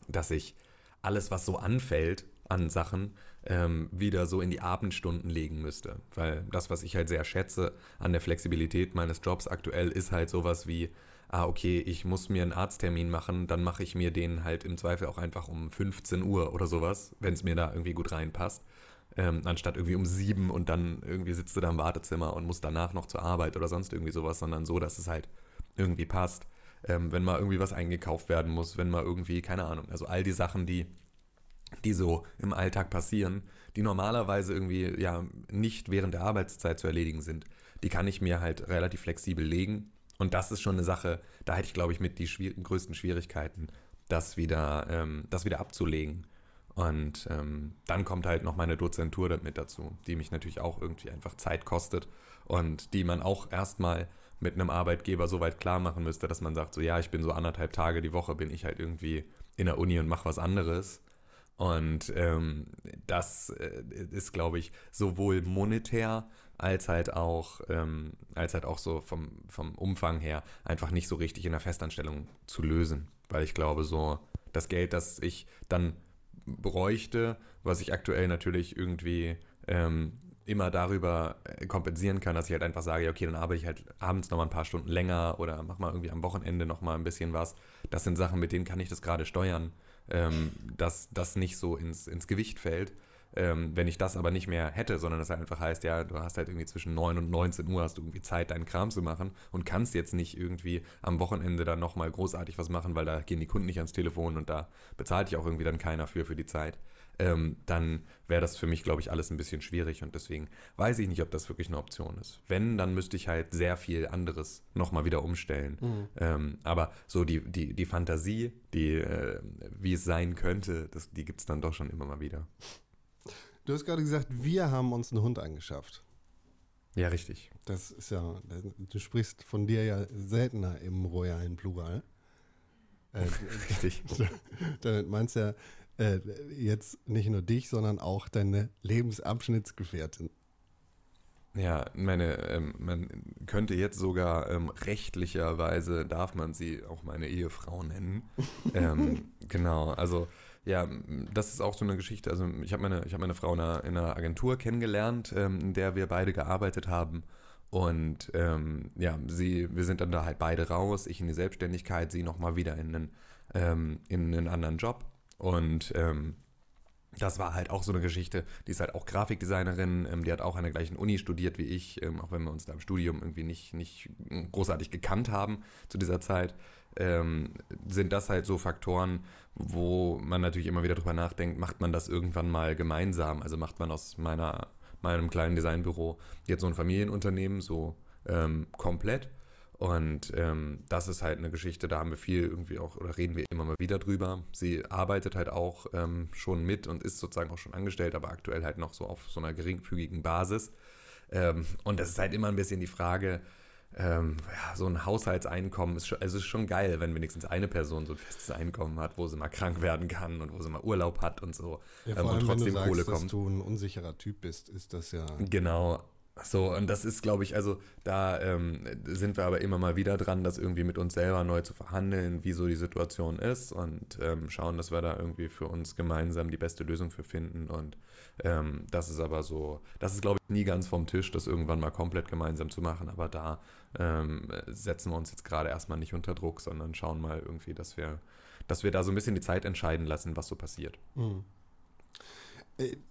dass ich alles, was so anfällt an Sachen, ähm, wieder so in die Abendstunden legen müsste. Weil das, was ich halt sehr schätze an der Flexibilität meines Jobs aktuell, ist halt sowas wie, ah, okay, ich muss mir einen Arzttermin machen, dann mache ich mir den halt im Zweifel auch einfach um 15 Uhr oder sowas, wenn es mir da irgendwie gut reinpasst ähm, anstatt irgendwie um sieben und dann irgendwie sitzt du da im Wartezimmer und musst danach noch zur Arbeit oder sonst irgendwie sowas, sondern so, dass es halt irgendwie passt. Ähm, wenn mal irgendwie was eingekauft werden muss, wenn mal irgendwie, keine Ahnung, also all die Sachen, die, die so im Alltag passieren, die normalerweise irgendwie ja nicht während der Arbeitszeit zu erledigen sind, die kann ich mir halt relativ flexibel legen. Und das ist schon eine Sache, da hätte ich, glaube ich, mit die schwier größten Schwierigkeiten, das wieder, ähm, das wieder abzulegen. Und ähm, dann kommt halt noch meine Dozentur mit dazu, die mich natürlich auch irgendwie einfach Zeit kostet und die man auch erstmal mit einem Arbeitgeber so weit klar machen müsste, dass man sagt, so ja, ich bin so anderthalb Tage die Woche, bin ich halt irgendwie in der Uni und mache was anderes. Und ähm, das äh, ist, glaube ich, sowohl monetär als halt auch, ähm, als halt auch so vom, vom Umfang her einfach nicht so richtig in der Festanstellung zu lösen. Weil ich glaube, so das Geld, das ich dann bräuchte, was ich aktuell natürlich irgendwie ähm, immer darüber äh, kompensieren kann, dass ich halt einfach sage, okay, dann arbeite ich halt abends noch mal ein paar Stunden länger oder mach mal irgendwie am Wochenende noch mal ein bisschen was. Das sind Sachen, mit denen kann ich das gerade steuern, ähm, dass das nicht so ins, ins Gewicht fällt. Ähm, wenn ich das aber nicht mehr hätte, sondern das halt einfach heißt, ja, du hast halt irgendwie zwischen 9 und 19 Uhr hast du irgendwie Zeit, deinen Kram zu machen und kannst jetzt nicht irgendwie am Wochenende dann nochmal großartig was machen, weil da gehen die Kunden nicht ans Telefon und da bezahlt dich auch irgendwie dann keiner für, für die Zeit. Ähm, dann wäre das für mich, glaube ich, alles ein bisschen schwierig und deswegen weiß ich nicht, ob das wirklich eine Option ist. Wenn, dann müsste ich halt sehr viel anderes nochmal wieder umstellen. Mhm. Ähm, aber so die, die, die Fantasie, die, äh, wie es sein könnte, das, die gibt es dann doch schon immer mal wieder. Du hast gerade gesagt, wir haben uns einen Hund angeschafft. Ja, richtig. Das ist ja, du sprichst von dir ja seltener im royalen Plural. Äh, (laughs) richtig. (laughs) Damit meinst du ja äh, jetzt nicht nur dich, sondern auch deine Lebensabschnittsgefährtin. Ja, meine, ähm, man könnte jetzt sogar ähm, rechtlicherweise darf man sie auch meine Ehefrau nennen. (laughs) ähm, genau, also ja, das ist auch so eine Geschichte. Also ich habe meine, hab meine Frau in einer, in einer Agentur kennengelernt, ähm, in der wir beide gearbeitet haben. Und ähm, ja, sie, wir sind dann da halt beide raus, ich in die Selbstständigkeit, sie nochmal wieder in einen, ähm, in einen anderen Job. Und ähm, das war halt auch so eine Geschichte. Die ist halt auch Grafikdesignerin, ähm, die hat auch an der gleichen Uni studiert wie ich, ähm, auch wenn wir uns da im Studium irgendwie nicht, nicht großartig gekannt haben zu dieser Zeit ähm, sind das halt so Faktoren, wo man natürlich immer wieder drüber nachdenkt, macht man das irgendwann mal gemeinsam? Also macht man aus meiner, meinem kleinen Designbüro jetzt so ein Familienunternehmen so ähm, komplett? Und ähm, das ist halt eine Geschichte, da haben wir viel irgendwie auch, oder reden wir immer mal wieder drüber. Sie arbeitet halt auch ähm, schon mit und ist sozusagen auch schon angestellt, aber aktuell halt noch so auf so einer geringfügigen Basis. Ähm, und das ist halt immer ein bisschen die Frage, ähm, ja, so ein Haushaltseinkommen ist schon, also ist schon geil, wenn wenigstens eine Person so ein festes Einkommen hat, wo sie mal krank werden kann und wo sie mal Urlaub hat und so. Ja, vor ähm, allem, und trotzdem wenn du sagst, Kohle kommt. dass du ein unsicherer Typ bist, ist das ja. Genau. So, und das ist, glaube ich, also da ähm, sind wir aber immer mal wieder dran, das irgendwie mit uns selber neu zu verhandeln, wie so die Situation ist und ähm, schauen, dass wir da irgendwie für uns gemeinsam die beste Lösung für finden. Und ähm, das ist aber so, das ist, glaube ich, nie ganz vom Tisch, das irgendwann mal komplett gemeinsam zu machen. Aber da ähm, setzen wir uns jetzt gerade erstmal nicht unter Druck, sondern schauen mal irgendwie, dass wir, dass wir da so ein bisschen die Zeit entscheiden lassen, was so passiert. Mhm.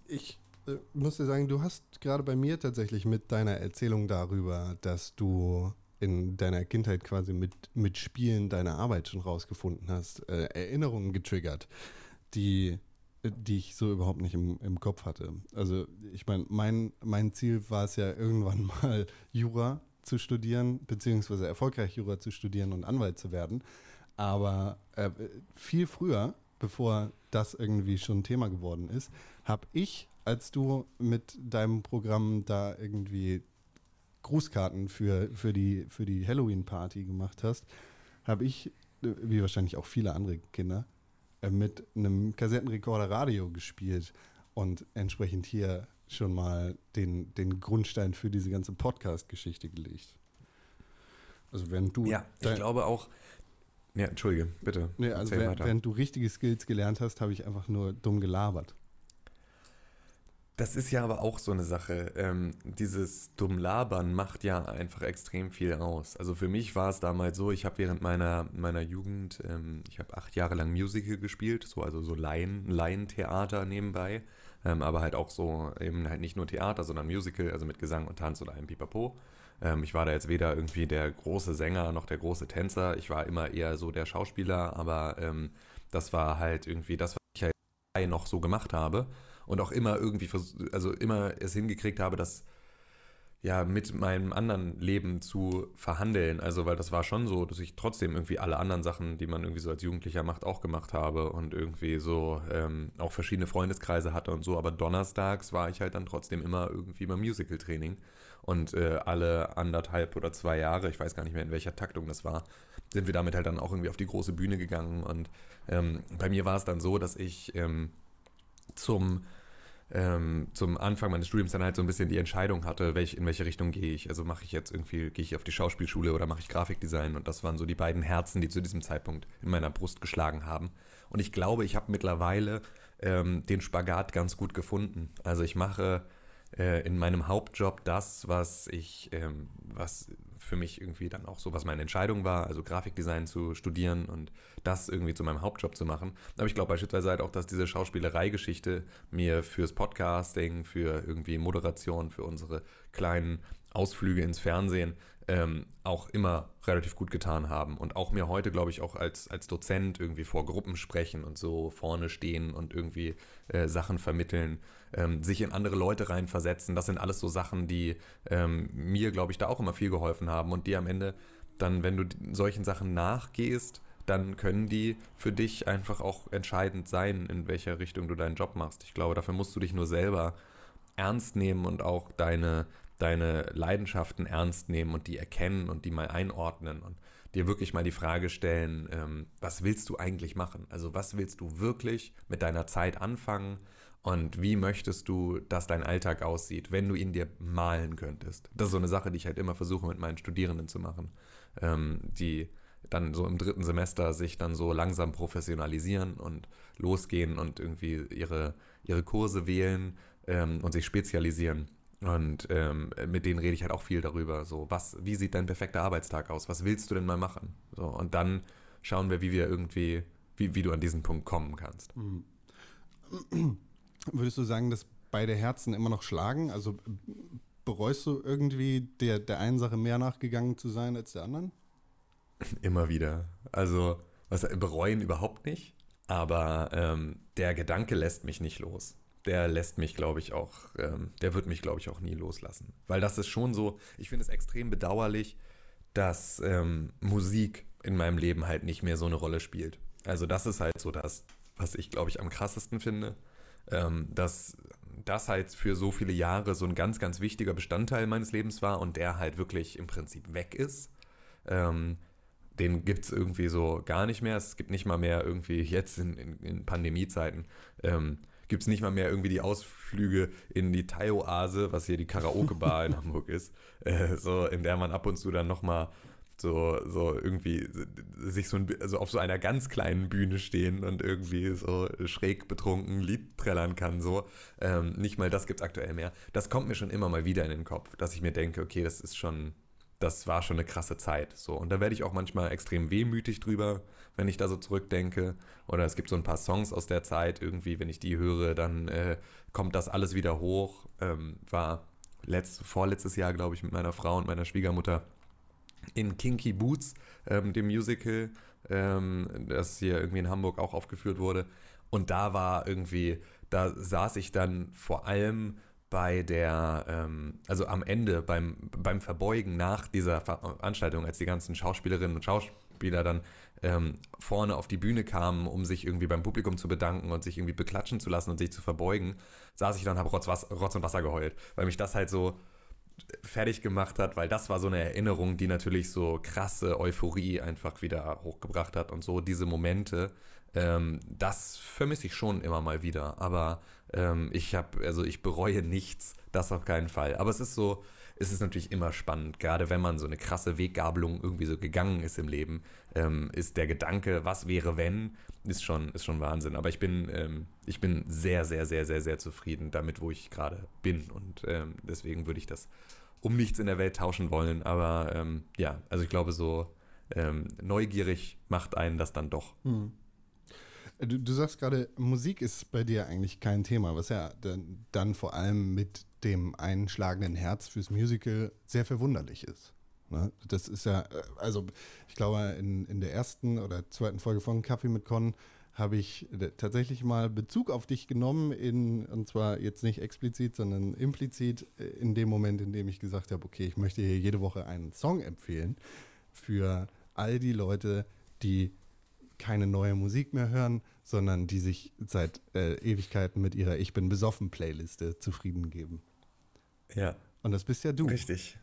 Ich äh, muss dir sagen, du hast gerade bei mir tatsächlich mit deiner Erzählung darüber, dass du in deiner Kindheit quasi mit, mit Spielen deine Arbeit schon rausgefunden hast, äh, Erinnerungen getriggert, die, die ich so überhaupt nicht im, im Kopf hatte. Also ich meine, mein, mein Ziel war es ja irgendwann (laughs) mal Jura zu studieren, beziehungsweise erfolgreich Jura zu studieren und Anwalt zu werden. Aber äh, viel früher, bevor das irgendwie schon Thema geworden ist, habe ich als du mit deinem Programm da irgendwie Grußkarten für, für die, für die Halloween-Party gemacht hast, habe ich, wie wahrscheinlich auch viele andere Kinder, äh, mit einem Kassettenrekorder Radio gespielt und entsprechend hier schon mal den, den Grundstein für diese ganze Podcast-Geschichte gelegt. Also wenn du. Ja, ich glaube auch. Ja, entschuldige, bitte. Nee, also wenn, wenn du richtige Skills gelernt hast, habe ich einfach nur dumm gelabert. Das ist ja aber auch so eine Sache. Ähm, dieses Dummlabern macht ja einfach extrem viel aus. Also für mich war es damals so, ich habe während meiner, meiner Jugend, ähm, ich habe acht Jahre lang Musical gespielt, so also so Laien, Laientheater nebenbei, ähm, aber halt auch so eben halt nicht nur Theater, sondern Musical, also mit Gesang und Tanz oder einem Pipapo. Ähm, ich war da jetzt weder irgendwie der große Sänger noch der große Tänzer. Ich war immer eher so der Schauspieler, aber ähm, das war halt irgendwie das, was ich halt noch so gemacht habe und auch immer irgendwie, also immer es hingekriegt habe, das ja mit meinem anderen Leben zu verhandeln. Also, weil das war schon so, dass ich trotzdem irgendwie alle anderen Sachen, die man irgendwie so als Jugendlicher macht, auch gemacht habe und irgendwie so ähm, auch verschiedene Freundeskreise hatte und so. Aber donnerstags war ich halt dann trotzdem immer irgendwie beim Musical-Training. Und äh, alle anderthalb oder zwei Jahre, ich weiß gar nicht mehr in welcher Taktung das war, sind wir damit halt dann auch irgendwie auf die große Bühne gegangen. Und ähm, bei mir war es dann so, dass ich ähm, zum ähm, zum Anfang meines Studiums dann halt so ein bisschen die Entscheidung hatte, welch, in welche Richtung gehe ich. Also mache ich jetzt irgendwie, gehe ich auf die Schauspielschule oder mache ich Grafikdesign? Und das waren so die beiden Herzen, die zu diesem Zeitpunkt in meiner Brust geschlagen haben. Und ich glaube, ich habe mittlerweile ähm, den Spagat ganz gut gefunden. Also ich mache äh, in meinem Hauptjob das, was ich, ähm, was für mich irgendwie dann auch so, was meine Entscheidung war, also Grafikdesign zu studieren und das irgendwie zu meinem Hauptjob zu machen. Aber ich glaube beispielsweise halt auch, dass diese Schauspielerei-Geschichte mir fürs Podcasting, für irgendwie Moderation, für unsere kleinen Ausflüge ins Fernsehen ähm, auch immer relativ gut getan haben und auch mir heute, glaube ich, auch als, als Dozent irgendwie vor Gruppen sprechen und so vorne stehen und irgendwie äh, Sachen vermitteln, ähm, sich in andere Leute reinversetzen. Das sind alles so Sachen, die ähm, mir, glaube ich, da auch immer viel geholfen haben und die am Ende dann, wenn du solchen Sachen nachgehst, dann können die für dich einfach auch entscheidend sein, in welcher Richtung du deinen Job machst. Ich glaube, dafür musst du dich nur selber ernst nehmen und auch deine, deine Leidenschaften ernst nehmen und die erkennen und die mal einordnen und dir wirklich mal die Frage stellen, ähm, was willst du eigentlich machen? Also was willst du wirklich mit deiner Zeit anfangen und wie möchtest du, dass dein Alltag aussieht, wenn du ihn dir malen könntest? Das ist so eine Sache, die ich halt immer versuche mit meinen Studierenden zu machen, ähm, die dann so im dritten Semester sich dann so langsam professionalisieren und losgehen und irgendwie ihre, ihre Kurse wählen ähm, und sich spezialisieren. Und ähm, mit denen rede ich halt auch viel darüber. So, was, wie sieht dein perfekter Arbeitstag aus? Was willst du denn mal machen? So, und dann schauen wir, wie wir irgendwie, wie, wie du an diesen Punkt kommen kannst. Mhm. Würdest du sagen, dass beide Herzen immer noch schlagen? Also bereust du irgendwie der, der einen Sache mehr nachgegangen zu sein als der anderen? (laughs) Immer wieder. Also, was bereuen überhaupt nicht, aber ähm, der Gedanke lässt mich nicht los der lässt mich, glaube ich, auch, ähm, der wird mich, glaube ich, auch nie loslassen. Weil das ist schon so, ich finde es extrem bedauerlich, dass ähm, Musik in meinem Leben halt nicht mehr so eine Rolle spielt. Also das ist halt so das, was ich, glaube ich, am krassesten finde, ähm, dass das halt für so viele Jahre so ein ganz, ganz wichtiger Bestandteil meines Lebens war und der halt wirklich im Prinzip weg ist. Ähm, den gibt es irgendwie so gar nicht mehr. Es gibt nicht mal mehr irgendwie jetzt in, in, in Pandemiezeiten, ähm, gibt es nicht mal mehr irgendwie die Ausflüge in die Thai-Oase, was hier die Karaoke-Bar in (laughs) Hamburg ist, äh, so in der man ab und zu dann nochmal so, so irgendwie sich so ein, also auf so einer ganz kleinen Bühne stehen und irgendwie so schräg betrunken Lied trällern kann, so. Ähm, nicht mal das gibt es aktuell mehr. Das kommt mir schon immer mal wieder in den Kopf, dass ich mir denke, okay, das ist schon, das war schon eine krasse Zeit, so. Und da werde ich auch manchmal extrem wehmütig drüber, wenn ich da so zurückdenke. Oder es gibt so ein paar Songs aus der Zeit, irgendwie, wenn ich die höre, dann äh, kommt das alles wieder hoch. Ähm, war letzt, vorletztes Jahr, glaube ich, mit meiner Frau und meiner Schwiegermutter in Kinky Boots, ähm, dem Musical, ähm, das hier irgendwie in Hamburg auch aufgeführt wurde. Und da war irgendwie, da saß ich dann vor allem bei der, ähm, also am Ende beim, beim Verbeugen nach dieser Veranstaltung, als die ganzen Schauspielerinnen und Schauspieler dann ähm, vorne auf die Bühne kamen, um sich irgendwie beim Publikum zu bedanken und sich irgendwie beklatschen zu lassen und sich zu verbeugen, saß ich dann und habe Rotz, Rotz und Wasser geheult, weil mich das halt so fertig gemacht hat, weil das war so eine Erinnerung, die natürlich so krasse Euphorie einfach wieder hochgebracht hat und so diese Momente, ähm, das vermisse ich schon immer mal wieder. Aber ähm, ich habe, also ich bereue nichts, das auf keinen Fall. Aber es ist so, es ist natürlich immer spannend, gerade wenn man so eine krasse Weggabelung irgendwie so gegangen ist im Leben, ähm, ist der Gedanke, was wäre wenn, ist schon, ist schon Wahnsinn. Aber ich bin, ähm, ich bin sehr, sehr, sehr, sehr, sehr zufrieden damit, wo ich gerade bin. Und ähm, deswegen würde ich das um nichts in der Welt tauschen wollen. Aber ähm, ja, also ich glaube, so ähm, neugierig macht einen das dann doch. Hm. Du, du, sagst gerade, Musik ist bei dir eigentlich kein Thema, was ja dann vor allem mit dem einschlagenden Herz fürs Musical sehr verwunderlich ist. Ne? Das ist ja, äh, also ich glaube, in, in der ersten oder zweiten Folge von Kaffee mit Con habe ich äh, tatsächlich mal Bezug auf dich genommen, in, und zwar jetzt nicht explizit, sondern implizit äh, in dem Moment, in dem ich gesagt habe, okay, ich möchte hier jede Woche einen Song empfehlen für all die Leute, die keine neue Musik mehr hören, sondern die sich seit äh, Ewigkeiten mit ihrer Ich bin besoffen Playliste zufrieden geben. Ja. Und das bist ja du. Richtig.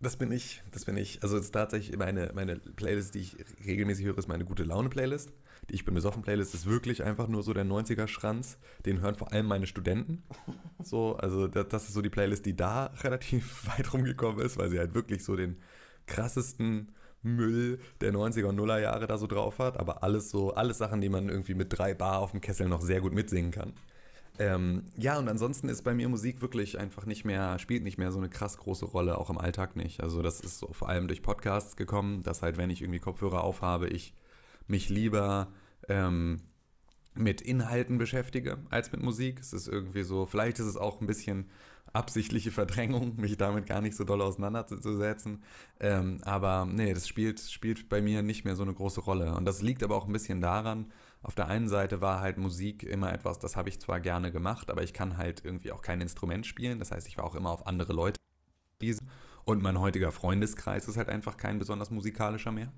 Das bin ich, das bin ich. Also es ist tatsächlich meine, meine Playlist, die ich regelmäßig höre, ist meine gute Laune-Playlist. Die Ich bin besoffen Playlist ist wirklich einfach nur so der 90er-Schranz. Den hören vor allem meine Studenten. So, also das, das, ist so die Playlist, die da (laughs) relativ weit rumgekommen ist, weil sie halt wirklich so den krassesten Müll der 90er und Nuller Jahre da so drauf hat. Aber alles so, alles Sachen, die man irgendwie mit drei Bar auf dem Kessel noch sehr gut mitsingen kann. Ähm, ja, und ansonsten ist bei mir Musik wirklich einfach nicht mehr, spielt nicht mehr so eine krass große Rolle, auch im Alltag nicht. Also das ist so vor allem durch Podcasts gekommen, dass halt, wenn ich irgendwie Kopfhörer aufhabe, ich mich lieber ähm, mit Inhalten beschäftige als mit Musik. Es ist irgendwie so, vielleicht ist es auch ein bisschen absichtliche Verdrängung, (laughs) mich damit gar nicht so doll auseinanderzusetzen. Ähm, aber nee, das spielt, spielt bei mir nicht mehr so eine große Rolle. Und das liegt aber auch ein bisschen daran, auf der einen Seite war halt Musik immer etwas, das habe ich zwar gerne gemacht, aber ich kann halt irgendwie auch kein Instrument spielen. Das heißt, ich war auch immer auf andere Leute. Und mein heutiger Freundeskreis ist halt einfach kein besonders musikalischer mehr,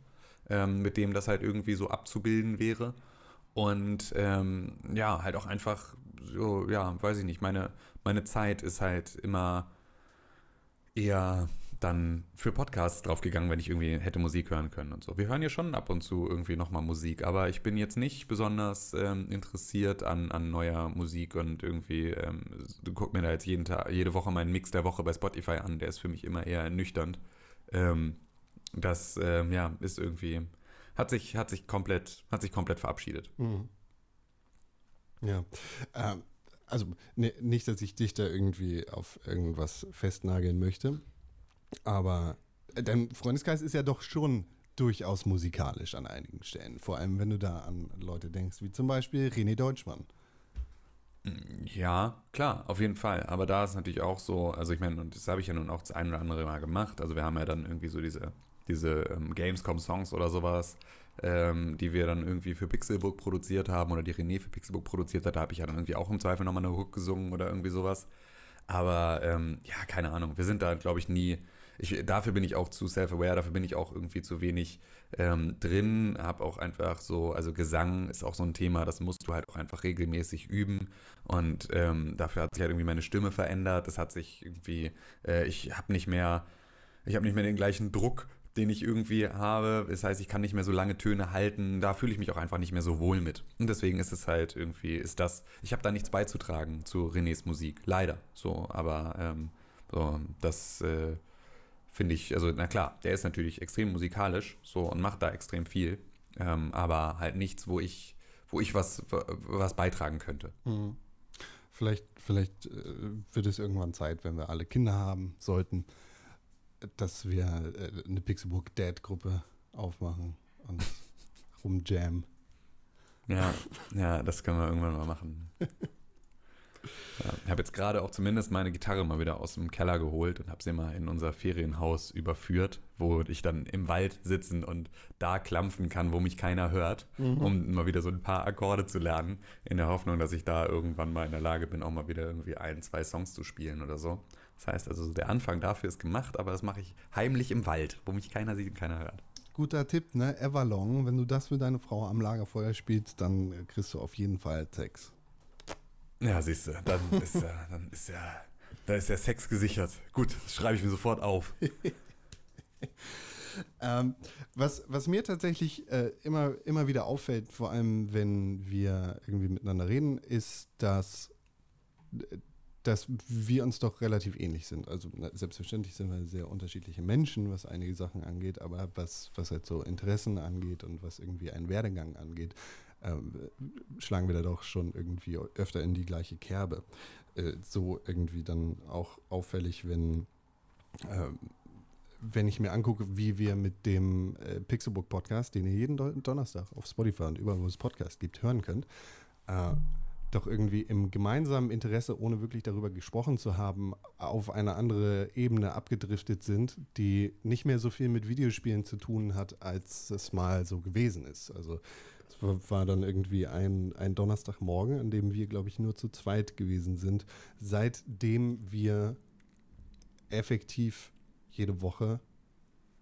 ähm, mit dem das halt irgendwie so abzubilden wäre. Und ähm, ja, halt auch einfach so, ja, weiß ich nicht, meine, meine Zeit ist halt immer eher dann für Podcasts draufgegangen, wenn ich irgendwie hätte Musik hören können und so. Wir hören ja schon ab und zu irgendwie nochmal Musik, aber ich bin jetzt nicht besonders ähm, interessiert an, an neuer Musik und irgendwie, ähm, guck mir da jetzt jeden Tag, jede Woche meinen Mix der Woche bei Spotify an, der ist für mich immer eher ernüchternd. Ähm, das, ähm, ja, ist irgendwie, hat sich, hat sich komplett, hat sich komplett verabschiedet. Mhm. Ja. Ähm, also ne, nicht, dass ich dich da irgendwie auf irgendwas festnageln möchte. Aber dein Freundeskreis ist ja doch schon durchaus musikalisch an einigen Stellen. Vor allem, wenn du da an Leute denkst, wie zum Beispiel René Deutschmann. Ja, klar, auf jeden Fall. Aber da ist natürlich auch so, also ich meine, und das habe ich ja nun auch das ein oder andere Mal gemacht. Also wir haben ja dann irgendwie so diese, diese ähm, Gamescom-Songs oder sowas, ähm, die wir dann irgendwie für Pixelbook produziert haben oder die René für Pixelbook produziert hat. Da habe ich ja dann irgendwie auch im Zweifel nochmal eine Hook gesungen oder irgendwie sowas. Aber ähm, ja, keine Ahnung. Wir sind da, glaube ich, nie ich, dafür bin ich auch zu self-aware, dafür bin ich auch irgendwie zu wenig ähm, drin, habe auch einfach so, also Gesang ist auch so ein Thema, das musst du halt auch einfach regelmäßig üben und ähm, dafür hat sich halt irgendwie meine Stimme verändert, das hat sich irgendwie, äh, ich habe nicht mehr, ich habe nicht mehr den gleichen Druck den ich irgendwie habe. Das heißt, ich kann nicht mehr so lange Töne halten. Da fühle ich mich auch einfach nicht mehr so wohl mit. Und deswegen ist es halt irgendwie, ist das, ich habe da nichts beizutragen zu Renés Musik. Leider. So, aber ähm, so, das äh, finde ich, also na klar, der ist natürlich extrem musikalisch so und macht da extrem viel. Ähm, aber halt nichts, wo ich, wo ich was, was beitragen könnte. Mhm. Vielleicht, vielleicht äh, wird es irgendwann Zeit, wenn wir alle Kinder haben sollten, dass wir äh, eine Pixelburg Dad Gruppe aufmachen und (laughs) rumjammen. Ja, ja, das können wir irgendwann mal machen. (laughs) Ja, ich habe jetzt gerade auch zumindest meine Gitarre mal wieder aus dem Keller geholt und habe sie mal in unser Ferienhaus überführt, wo ich dann im Wald sitzen und da klampfen kann, wo mich keiner hört, mhm. um mal wieder so ein paar Akkorde zu lernen, in der Hoffnung, dass ich da irgendwann mal in der Lage bin, auch mal wieder irgendwie ein, zwei Songs zu spielen oder so. Das heißt also, der Anfang dafür ist gemacht, aber das mache ich heimlich im Wald, wo mich keiner sieht und keiner hört. Guter Tipp, ne? Everlong. Wenn du das für deine Frau am Lagerfeuer spielst, dann kriegst du auf jeden Fall Sex. Ja, siehst du, dann (laughs) ist ja, dann ist ja, da ist der Sex gesichert. Gut, das schreibe ich mir sofort auf. (laughs) ähm, was, was mir tatsächlich äh, immer, immer wieder auffällt, vor allem wenn wir irgendwie miteinander reden, ist, dass, dass wir uns doch relativ ähnlich sind. Also selbstverständlich sind wir sehr unterschiedliche Menschen, was einige Sachen angeht, aber was, was halt so Interessen angeht und was irgendwie einen Werdegang angeht, ähm, schlagen wir da doch schon irgendwie öfter in die gleiche Kerbe. Äh, so irgendwie dann auch auffällig, wenn, äh, wenn ich mir angucke, wie wir mit dem äh, Pixelbook Podcast, den ihr jeden Do Donnerstag auf Spotify und überall, wo es Podcast gibt, hören könnt, äh, doch irgendwie im gemeinsamen Interesse, ohne wirklich darüber gesprochen zu haben, auf eine andere Ebene abgedriftet sind, die nicht mehr so viel mit Videospielen zu tun hat, als es mal so gewesen ist. Also es war dann irgendwie ein, ein Donnerstagmorgen, an dem wir, glaube ich, nur zu zweit gewesen sind, seitdem wir effektiv jede Woche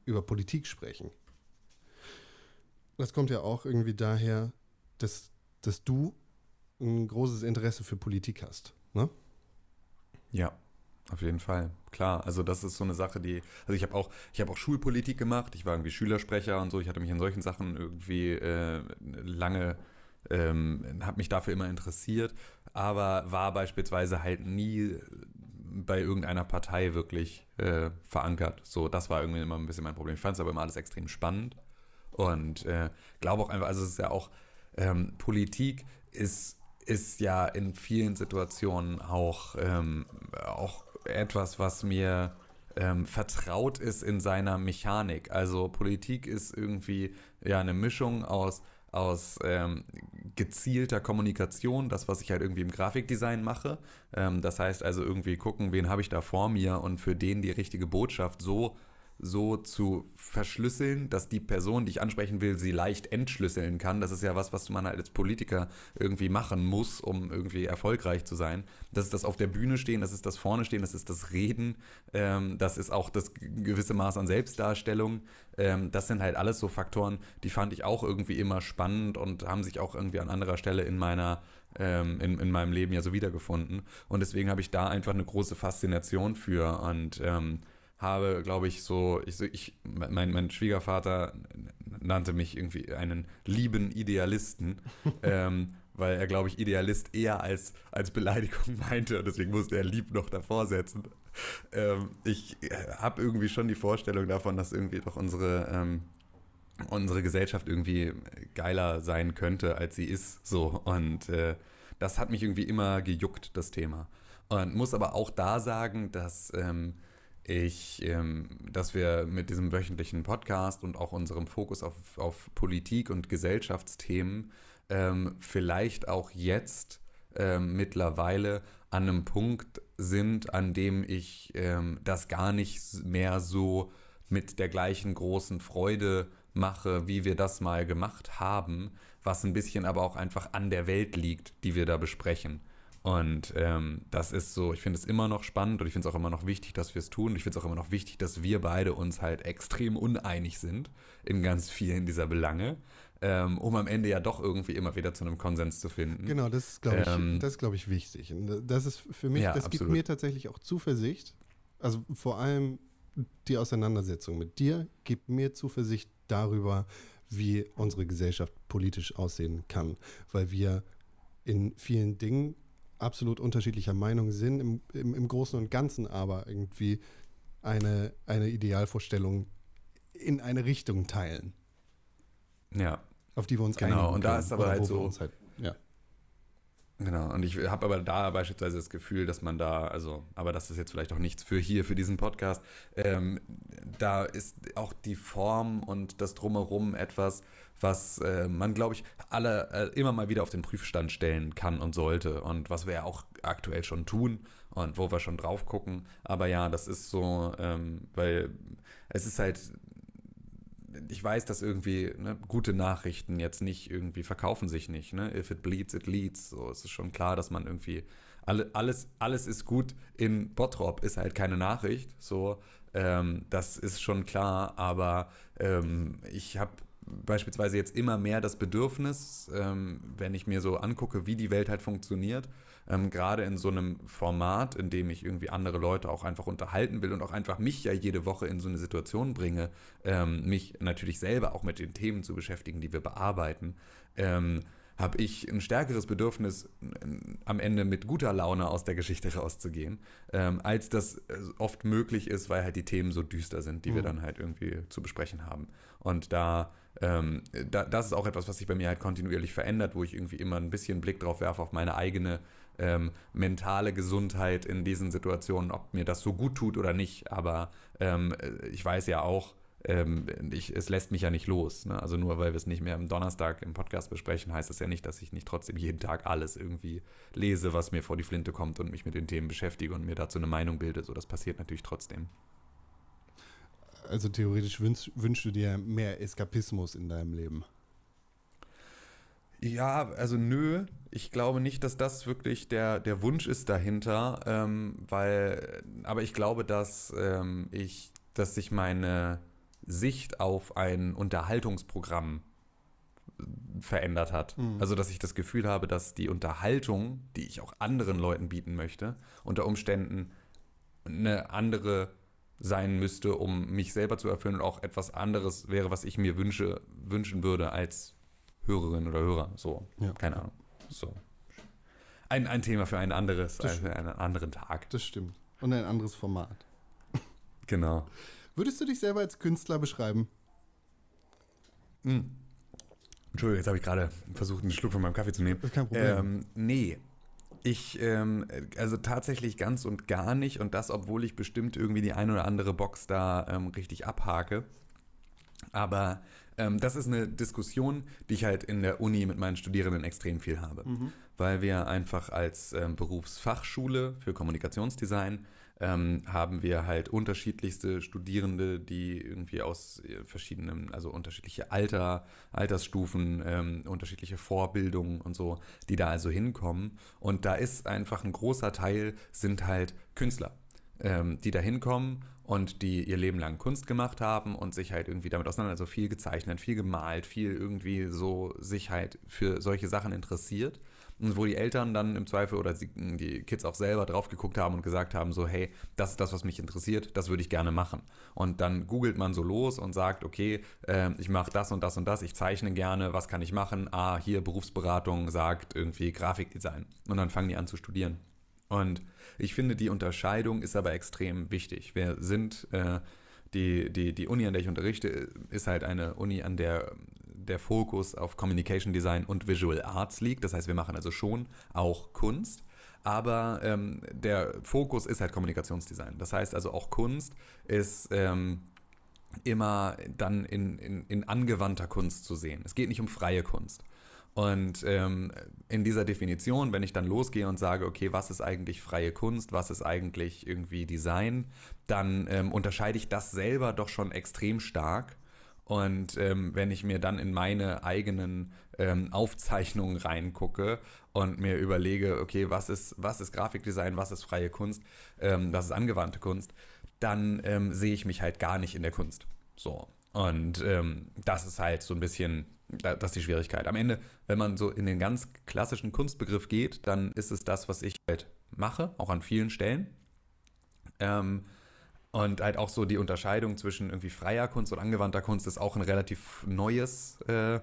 über Politik sprechen. Das kommt ja auch irgendwie daher, dass, dass du ein großes Interesse für Politik hast, ne? Ja. Auf jeden Fall, klar. Also das ist so eine Sache, die, also ich habe auch, ich habe auch Schulpolitik gemacht. Ich war irgendwie Schülersprecher und so. Ich hatte mich in solchen Sachen irgendwie äh, lange, ähm, habe mich dafür immer interessiert, aber war beispielsweise halt nie bei irgendeiner Partei wirklich äh, verankert. So, das war irgendwie immer ein bisschen mein Problem. Ich fand es aber immer alles extrem spannend und äh, glaube auch einfach, also es ist ja auch ähm, Politik ist ist ja in vielen Situationen auch, ähm, auch etwas, was mir ähm, vertraut ist in seiner Mechanik. Also Politik ist irgendwie ja eine Mischung aus aus ähm, gezielter Kommunikation, das, was ich halt irgendwie im Grafikdesign mache. Ähm, das heißt also irgendwie gucken, wen habe ich da vor mir und für den die richtige Botschaft so so zu verschlüsseln, dass die Person, die ich ansprechen will, sie leicht entschlüsseln kann. Das ist ja was, was man halt als Politiker irgendwie machen muss, um irgendwie erfolgreich zu sein. Das ist das auf der Bühne stehen, das ist das vorne stehen, das ist das Reden, ähm, das ist auch das gewisse Maß an Selbstdarstellung. Ähm, das sind halt alles so Faktoren, die fand ich auch irgendwie immer spannend und haben sich auch irgendwie an anderer Stelle in meiner ähm, in, in meinem Leben ja so wiedergefunden. Und deswegen habe ich da einfach eine große Faszination für und ähm, habe, glaube ich, so, ich, ich, mein, mein Schwiegervater nannte mich irgendwie einen lieben Idealisten, (laughs) ähm, weil er, glaube ich, Idealist eher als, als Beleidigung (laughs) meinte und deswegen musste er lieb noch davor setzen. Ähm, ich äh, habe irgendwie schon die Vorstellung davon, dass irgendwie doch unsere, ähm, unsere Gesellschaft irgendwie geiler sein könnte, als sie ist. So. Und äh, das hat mich irgendwie immer gejuckt, das Thema. Und muss aber auch da sagen, dass ähm, ich, ähm, dass wir mit diesem wöchentlichen Podcast und auch unserem Fokus auf, auf Politik und Gesellschaftsthemen ähm, vielleicht auch jetzt ähm, mittlerweile an einem Punkt sind, an dem ich ähm, das gar nicht mehr so mit der gleichen großen Freude mache, wie wir das mal gemacht haben, was ein bisschen aber auch einfach an der Welt liegt, die wir da besprechen. Und ähm, das ist so, ich finde es immer noch spannend und ich finde es auch immer noch wichtig, dass wir es tun. Ich finde es auch immer noch wichtig, dass wir beide uns halt extrem uneinig sind in ganz vielen dieser Belange, ähm, um am Ende ja doch irgendwie immer wieder zu einem Konsens zu finden. Genau, das ist, glaube ich, ähm, das ist, ich, wichtig. Und das ist für mich, ja, das absolut. gibt mir tatsächlich auch Zuversicht. Also vor allem die Auseinandersetzung mit dir gibt mir Zuversicht darüber, wie unsere Gesellschaft politisch aussehen kann, weil wir in vielen Dingen absolut unterschiedlicher Meinung sind, im, im, im Großen und Ganzen aber irgendwie eine, eine Idealvorstellung in eine Richtung teilen, Ja, auf die wir uns Genau, einigen und da ist aber halt so- halt, ja. Genau, und ich habe aber da beispielsweise das Gefühl, dass man da, also, aber das ist jetzt vielleicht auch nichts für hier, für diesen Podcast, ähm, da ist auch die Form und das Drumherum etwas, was äh, man, glaube ich, alle äh, immer mal wieder auf den Prüfstand stellen kann und sollte und was wir ja auch aktuell schon tun und wo wir schon drauf gucken. Aber ja, das ist so, ähm, weil es ist halt ich weiß, dass irgendwie ne, gute Nachrichten jetzt nicht irgendwie verkaufen sich nicht. Ne? If it bleeds, it leads. So, es ist schon klar, dass man irgendwie alle, alles, alles ist gut in Bottrop ist halt keine Nachricht. So, ähm, das ist schon klar. Aber ähm, ich habe beispielsweise jetzt immer mehr das Bedürfnis, ähm, wenn ich mir so angucke, wie die Welt halt funktioniert, ähm, gerade in so einem Format, in dem ich irgendwie andere Leute auch einfach unterhalten will und auch einfach mich ja jede Woche in so eine Situation bringe, ähm, mich natürlich selber auch mit den Themen zu beschäftigen, die wir bearbeiten, ähm, habe ich ein stärkeres Bedürfnis, am Ende mit guter Laune aus der Geschichte rauszugehen, ähm, als das äh, oft möglich ist, weil halt die Themen so düster sind, die wir Mhm. dann halt irgendwie zu besprechen haben. Und da, ähm, da, das ist auch etwas, was sich bei mir halt kontinuierlich verändert, wo ich irgendwie immer ein bisschen Blick drauf werfe auf meine eigene ähm, mentale Gesundheit in diesen Situationen, ob mir das so gut tut oder nicht. Aber ähm, ich weiß ja auch, ähm, ich, es lässt mich ja nicht los. Ne? Also nur weil wir es nicht mehr am Donnerstag im Podcast besprechen, heißt das ja nicht, dass ich nicht trotzdem jeden Tag alles irgendwie lese, was mir vor die Flinte kommt und mich mit den Themen beschäftige und mir dazu eine Meinung bilde. So, das passiert natürlich trotzdem. Also theoretisch wünsch, wünschst du dir mehr Eskapismus in deinem Leben. Ja, also nö, ich glaube nicht, dass das wirklich der, der Wunsch ist dahinter, ähm, weil, aber ich glaube, dass ähm, ich, dass sich meine Sicht auf ein Unterhaltungsprogramm verändert hat. Mhm. Also, dass ich das Gefühl habe, dass die Unterhaltung, die ich auch anderen Leuten bieten möchte, unter Umständen eine andere sein müsste, um mich selber zu erfüllen und auch etwas anderes wäre, was ich mir wünsche, wünschen würde als Hörerin oder Hörer. So, Ja. keine Ahnung. So. Ein, ein Thema für ein anderes, Das äh, für einen anderen Tag. Das stimmt. Und ein anderes Format. Genau. Würdest du dich selber als Künstler beschreiben? Hm. Entschuldigung, jetzt habe ich gerade versucht, einen Schluck von meinem Kaffee zu nehmen. Das ist kein Problem. Ähm, nee. Ich, ähm, also tatsächlich ganz und gar nicht. Und das, obwohl ich bestimmt irgendwie die ein oder andere Box da ähm, richtig abhake. Aber ähm, das ist eine Diskussion, die ich halt in der Uni mit meinen Studierenden extrem viel habe. Weil wir einfach als ähm, Berufsfachschule für Kommunikationsdesign ähm, haben wir halt unterschiedlichste Studierende, die irgendwie aus äh, verschiedenen, also unterschiedliche Alter, Altersstufen, ähm, unterschiedliche Vorbildungen und so, die da also hinkommen. Und da ist einfach ein großer Teil, sind halt Künstler, ähm, die da hinkommen und die ihr Leben lang Kunst gemacht haben und sich halt irgendwie damit auseinander, also viel gezeichnet, viel gemalt, viel irgendwie so sich halt für solche Sachen interessiert. Und wo die Eltern dann im Zweifel oder die Kids auch selber drauf geguckt haben und gesagt haben, so, hey, das ist das, was mich interessiert, das würde ich gerne machen. Und dann googelt man so los und sagt, okay, äh, ich mache das und das und das, ich zeichne gerne, was kann ich machen? Ah, hier Berufsberatung sagt irgendwie Grafikdesign. Und dann fangen die an zu studieren. Und ich finde, die Unterscheidung ist aber extrem wichtig. Wir sind, äh, die, die, die Uni, an der ich unterrichte, ist halt eine Uni, an der der Fokus auf Communication Design und Visual Arts liegt. Das heißt, wir machen also schon auch Kunst. Aber ähm, der Fokus ist halt Kommunikationsdesign. Das heißt also auch Kunst ist ähm, immer dann in, in, in angewandter Kunst zu sehen. Es geht nicht um freie Kunst. Und ähm, in dieser Definition, wenn ich dann losgehe und sage, okay, was ist eigentlich freie Kunst, was ist eigentlich irgendwie Design, dann ähm, unterscheide ich das selber doch schon extrem stark. Und ähm, wenn ich mir dann in meine eigenen ähm, Aufzeichnungen reingucke und mir überlege, okay, was ist, was ist Grafikdesign, was ist freie Kunst, ähm, was ist angewandte Kunst, dann ähm, sehe ich mich halt gar nicht in der Kunst. So. Und ähm, das ist halt so ein bisschen, das ist die Schwierigkeit. Am Ende, wenn man so in den ganz klassischen Kunstbegriff geht, dann ist es das, was ich halt mache, auch an vielen Stellen. Ähm, Und halt auch so die Unterscheidung zwischen irgendwie freier Kunst und angewandter Kunst ist auch ein relativ neues äh,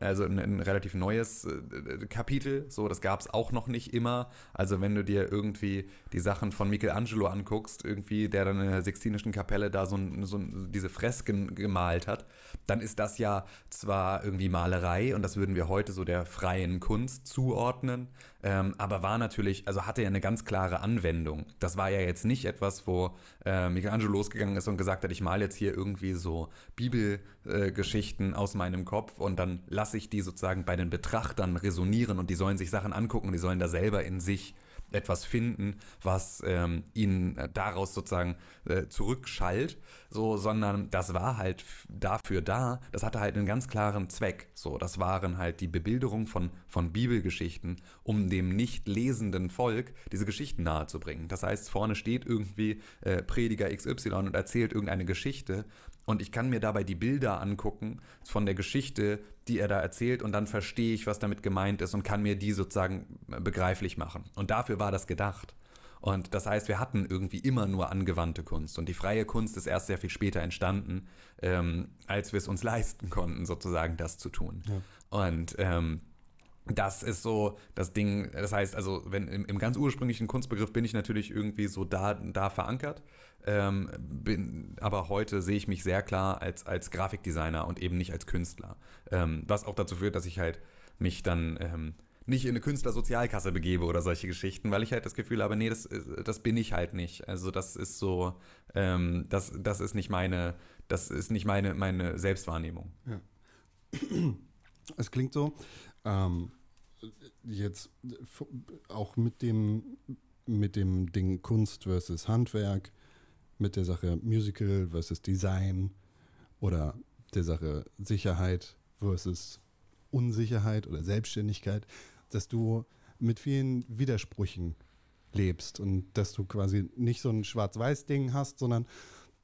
also ein, ein relativ neues äh, Kapitel. So, das gab es auch noch nicht immer. Also wenn du dir irgendwie die Sachen von Michelangelo anguckst, irgendwie, der dann in der Sixtinischen Kapelle da so, so diese Fresken gemalt hat, dann ist das ja zwar irgendwie Malerei und das würden wir heute so der freien Kunst zuordnen, ähm, aber war natürlich, also hatte ja eine ganz klare Anwendung. Das war ja jetzt nicht etwas, wo äh, Michelangelo losgegangen ist und gesagt hat, ich male jetzt hier irgendwie so Bibelgeschichten äh, aus meinem Kopf und dann lasse ich die sozusagen bei den Betrachtern resonieren und die sollen sich Sachen angucken und die sollen da selber in sich etwas finden, was ähm, ihn daraus sozusagen äh, zurückschallt, so, sondern das war halt dafür da, das hatte halt einen ganz klaren Zweck. So, das waren halt die Bebilderung von, von Bibelgeschichten, um dem nicht lesenden Volk diese Geschichten nahezubringen. Das heißt, vorne steht irgendwie äh, Prediger XY und erzählt irgendeine Geschichte und ich kann mir dabei die Bilder angucken von der Geschichte, die er da erzählt und dann verstehe ich, was damit gemeint ist und kann mir die sozusagen begreiflich machen. Und dafür war das gedacht. Und das heißt, wir hatten irgendwie immer nur angewandte Kunst. Und die freie Kunst ist erst sehr viel später entstanden, ähm, als wir es uns leisten konnten, sozusagen das zu tun. Ja. Und ähm, das ist so das Ding, das heißt, also wenn im, im, ganz ursprünglichen Kunstbegriff bin ich natürlich irgendwie so da, da verankert. Ähm, bin, aber heute sehe ich mich sehr klar als, als Grafikdesigner und eben nicht als Künstler. Ähm, was auch dazu führt, dass ich halt mich dann ähm, nicht in eine Künstlersozialkasse begebe oder solche Geschichten, weil ich halt das Gefühl habe, nee, das, das bin ich halt nicht. Also das ist so, ähm, das, das ist nicht meine, das ist nicht meine, meine Selbstwahrnehmung. Ja. (clears throat) Es klingt so, ähm, jetzt auch mit dem, mit dem Ding Kunst versus Handwerk, mit der Sache Musical versus Design oder der Sache Sicherheit versus Unsicherheit oder Selbstständigkeit, dass du mit vielen Widersprüchen lebst und dass du quasi nicht so ein Schwarz-Weiß-Ding hast, sondern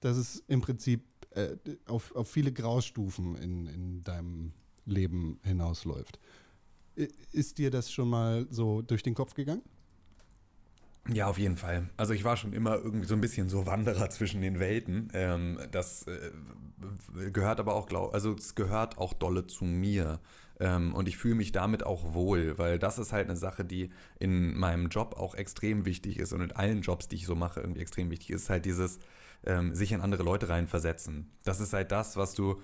dass es im Prinzip äh, auf, auf viele Graustufen in, in deinem Leben hinausläuft. Ist dir das schon mal so durch den Kopf gegangen? Ja, auf jeden Fall. Also ich war schon immer irgendwie so ein bisschen so Wanderer zwischen den Welten. Ähm, das äh, gehört aber auch, glaub, also es gehört auch dolle zu mir. Ähm, und ich fühle mich damit auch wohl, weil das ist halt eine Sache, die in meinem Job auch extrem wichtig ist und in allen Jobs, die ich so mache, irgendwie extrem wichtig ist, halt dieses ähm, sich in andere Leute reinversetzen. Das ist halt das, was du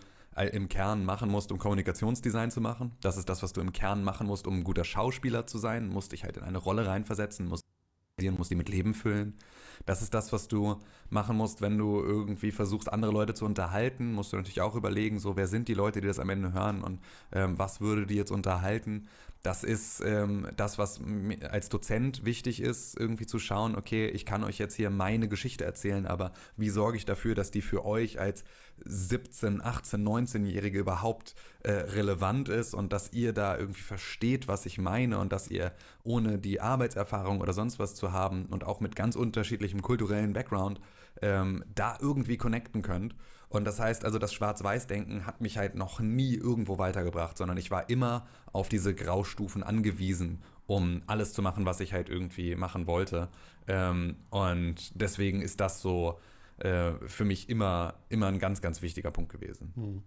im Kern machen musst, um Kommunikationsdesign zu machen. Das ist das, was du im Kern machen musst, um ein guter Schauspieler zu sein. Musst dich halt in eine Rolle reinversetzen, musst, musst die mit Leben füllen. Das ist das, was du machen musst, wenn du irgendwie versuchst, andere Leute zu unterhalten. Musst du natürlich auch überlegen, so wer sind die Leute, die das am Ende hören und ähm, was würde die jetzt unterhalten. Das ist ähm, das, was als Dozent wichtig ist, irgendwie zu schauen, okay, ich kann euch jetzt hier meine Geschichte erzählen, aber wie sorge ich dafür, dass die für euch als 17, 18, 19-Jährige überhaupt äh, relevant ist und dass ihr da irgendwie versteht, was ich meine und dass ihr ohne die Arbeitserfahrung oder sonst was zu haben und auch mit ganz unterschiedlichem kulturellen Background ähm, da irgendwie connecten könnt. Und das heißt also, das Schwarz-Weiß-Denken hat mich halt noch nie irgendwo weitergebracht, sondern ich war immer auf diese Graustufen angewiesen, um alles zu machen, was ich halt irgendwie machen wollte. Ähm, und deswegen ist das so äh, für mich immer, immer ein ganz, ganz wichtiger Punkt gewesen. Hm.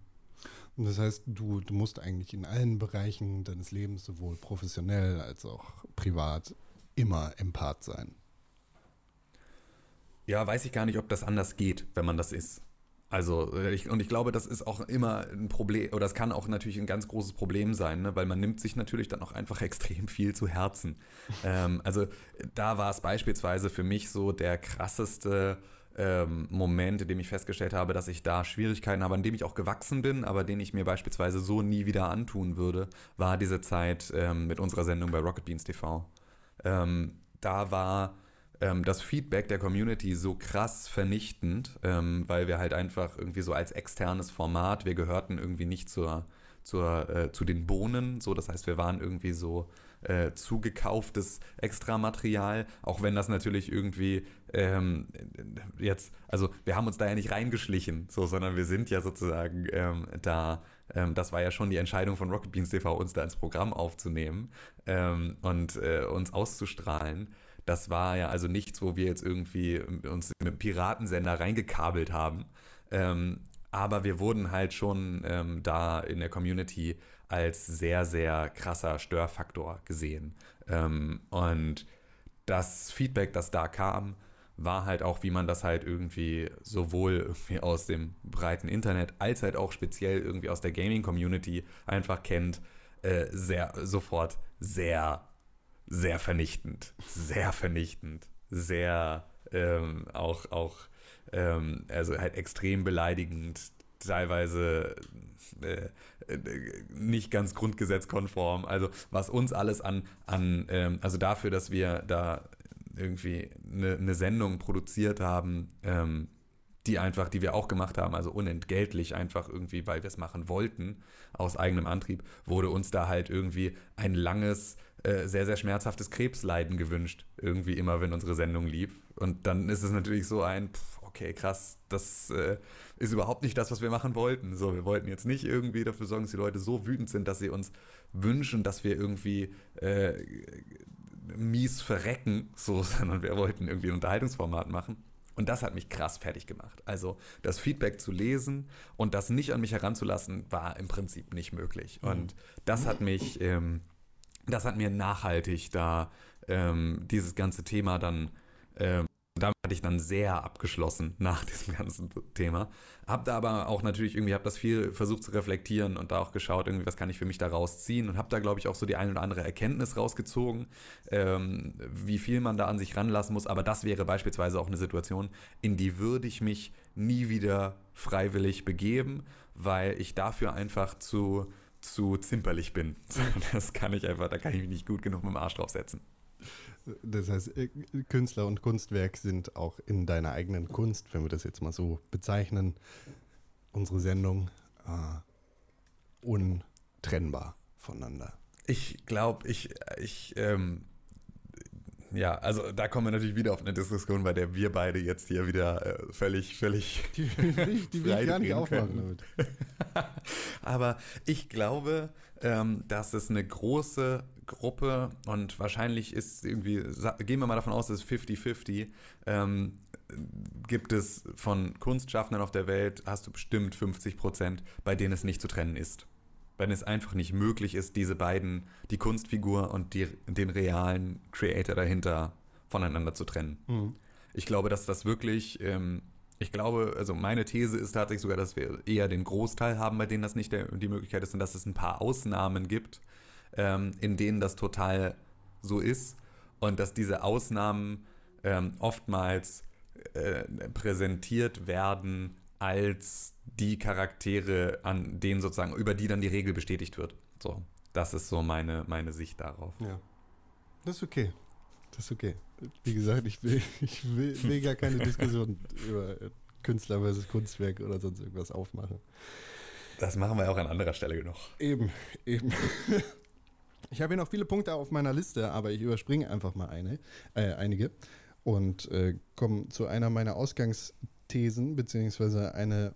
Und das heißt, du, du musst eigentlich in allen Bereichen deines Lebens, sowohl professionell als auch privat, immer Empath sein. Ja, weiß ich gar nicht, ob das anders geht, wenn man das ist. Also, äh, ich, und ich glaube, das ist auch immer ein Problem, oder das kann auch natürlich ein ganz großes Problem sein, ne? weil man nimmt sich natürlich dann auch einfach (laughs) extrem viel zu Herzen. ähm, also, da war es beispielsweise für mich so der krasseste ähm, Moment, in dem ich festgestellt habe, dass ich da Schwierigkeiten habe, an dem ich auch gewachsen bin, aber den ich mir beispielsweise so nie wieder antun würde, war diese Zeit ähm, mit unserer Sendung bei Rocket Beans TV. Ähm, da war ähm, das Feedback der Community so krass vernichtend, ähm, weil wir halt einfach irgendwie so als externes Format, wir gehörten irgendwie nicht zur, zur, äh, zu den Bohnen, so. Das heißt, wir waren irgendwie so äh, zugekauftes Extramaterial, auch wenn das natürlich irgendwie ähm, jetzt, also wir haben uns da ja nicht reingeschlichen, so, sondern wir sind ja sozusagen ähm, da, ähm, das war ja schon die Entscheidung von Rocket Beans TV, uns da ins Programm aufzunehmen ähm, und äh, uns auszustrahlen Das war ja also nichts, wo wir jetzt irgendwie uns mit Piratensender reingekabelt haben. Ähm, aber wir wurden halt schon ähm, da in der Community als sehr, sehr krasser Störfaktor gesehen. Ähm, und das Feedback, das da kam, war halt auch, wie man das halt irgendwie sowohl irgendwie aus dem breiten Internet als halt auch speziell irgendwie aus der Gaming-Community einfach kennt, äh, sehr sofort sehr, sehr vernichtend. Sehr vernichtend. Sehr ähm, auch, auch ähm, also halt extrem beleidigend, teilweise äh, äh, nicht ganz grundgesetzkonform. Also was uns alles an, an ähm, also dafür, dass wir da irgendwie eine, eine Sendung produziert haben, ähm, die einfach, die wir auch gemacht haben, also unentgeltlich einfach irgendwie, weil wir es machen wollten, aus eigenem Antrieb, wurde uns da halt irgendwie ein langes, äh, sehr, sehr schmerzhaftes Krebsleiden gewünscht, irgendwie immer, wenn unsere Sendung lief. Und dann ist es natürlich so ein, pff, okay, krass, das äh, ist überhaupt nicht das, was wir machen wollten. So, wir wollten jetzt nicht irgendwie dafür sorgen, dass die Leute so wütend sind, dass sie uns wünschen, dass wir irgendwie äh, mies verrecken, so, (laughs) sondern wir wollten irgendwie ein Unterhaltungsformat machen. Und das hat mich krass fertig gemacht. Also das Feedback zu lesen und das nicht an mich heranzulassen, war im Prinzip nicht möglich. Mhm. Und das hat mich, ähm, das hat mir nachhaltig da ähm, dieses ganze Thema dann ähm, damit hatte ich dann sehr abgeschlossen (laughs) nach diesem ganzen Thema. Hab da aber auch natürlich irgendwie, habe das viel versucht zu reflektieren und da auch geschaut, irgendwie, was kann ich für mich da rausziehen und habe da, glaube ich, auch so die ein oder andere Erkenntnis rausgezogen, ähm, wie viel man da an sich ranlassen muss. Aber das wäre beispielsweise auch eine Situation, in die würde ich mich nie wieder freiwillig begeben, weil ich dafür einfach zu, zu zimperlich bin. (laughs) Das kann ich einfach, da kann ich mich nicht gut genug mit dem Arsch draufsetzen. Das heißt, äh, Künstler und Kunstwerk sind auch in deiner eigenen Kunst, wenn wir das jetzt mal so bezeichnen, unsere Sendung äh, untrennbar voneinander. Ich glaube, ich, ich, ähm, ja, also da kommen wir natürlich wieder auf eine Diskussion, bei der wir beide jetzt hier wieder äh, völlig, völlig. Die, die, die will ich gar nicht aufmachen damit. (laughs) Aber ich glaube, ähm, dass es eine große Gruppe und wahrscheinlich ist irgendwie, gehen wir mal davon aus, es ist 50-50, ähm, gibt es von Kunstschaffenden auf der Welt, hast du bestimmt 50 Prozent, bei denen es nicht zu trennen ist. Denen es einfach nicht möglich ist, diese beiden, die Kunstfigur und die, den realen Creator dahinter voneinander zu trennen. Mhm. Ich glaube, dass das wirklich, ähm, ich glaube, also meine These ist tatsächlich sogar, dass wir eher den Großteil haben, bei denen das nicht der, die Möglichkeit ist und dass es ein paar Ausnahmen gibt, ähm, in denen das total so ist und dass diese Ausnahmen ähm, oftmals äh, präsentiert werden als die Charaktere, an denen sozusagen, über die dann die Regel bestätigt wird. So, das ist so meine, meine Sicht darauf. Ja. Das ist okay. Das ist okay. Wie gesagt, ich will, (laughs) ich will, will gar keine Diskussion (laughs) über Künstler versus Kunstwerk oder sonst irgendwas aufmachen. Das machen wir auch an anderer Stelle genug. Eben, eben. Ich habe hier noch viele Punkte auf meiner Liste, aber ich überspringe einfach mal eine, äh, einige und äh, komme zu einer meiner Ausgangsthesen, beziehungsweise eine,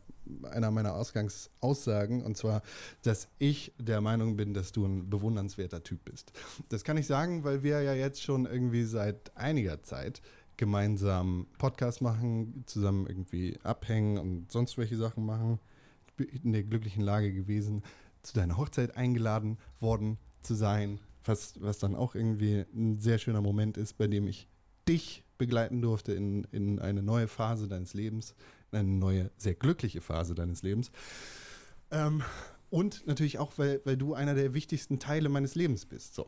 einer meiner Ausgangsaussagen, und zwar, dass ich der Meinung bin, dass du ein bewundernswerter Typ bist. Das kann ich sagen, weil wir ja jetzt schon irgendwie seit einiger Zeit gemeinsam Podcast machen, zusammen irgendwie abhängen und sonst welche Sachen machen. Ich bin in der glücklichen Lage gewesen, zu deiner Hochzeit eingeladen worden zu sein, was, was dann auch irgendwie ein sehr schöner Moment ist, bei dem ich dich begleiten durfte in, in eine neue Phase deines Lebens, eine neue, sehr glückliche Phase deines Lebens. Ähm, und natürlich auch, weil, weil du einer der wichtigsten Teile meines Lebens bist. So.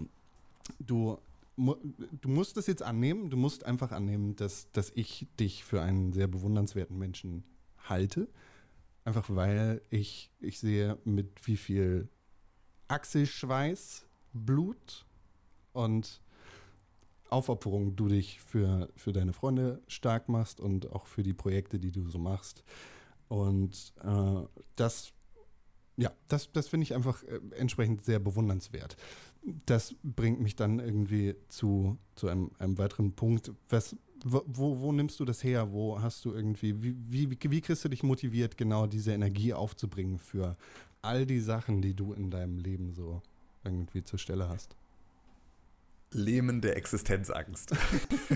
Du, du musst das jetzt annehmen, du musst einfach annehmen, dass, dass ich dich für einen sehr bewundernswerten Menschen halte. Einfach weil ich, ich sehe, mit wie viel Achselschweiß Blut und Aufopferung du dich für, für deine Freunde stark machst und auch für die Projekte, die du so machst. Und äh, das, ja, das, das finde ich einfach äh, entsprechend sehr bewundernswert. Das bringt mich dann irgendwie zu, zu einem, einem weiteren Punkt. Was, wo, wo nimmst du das her? Wo hast du irgendwie, wie, wie, wie kriegst du dich motiviert, genau diese Energie aufzubringen für all die Sachen, die du in deinem Leben so irgendwie zur Stelle hast? Lähmende Existenzangst.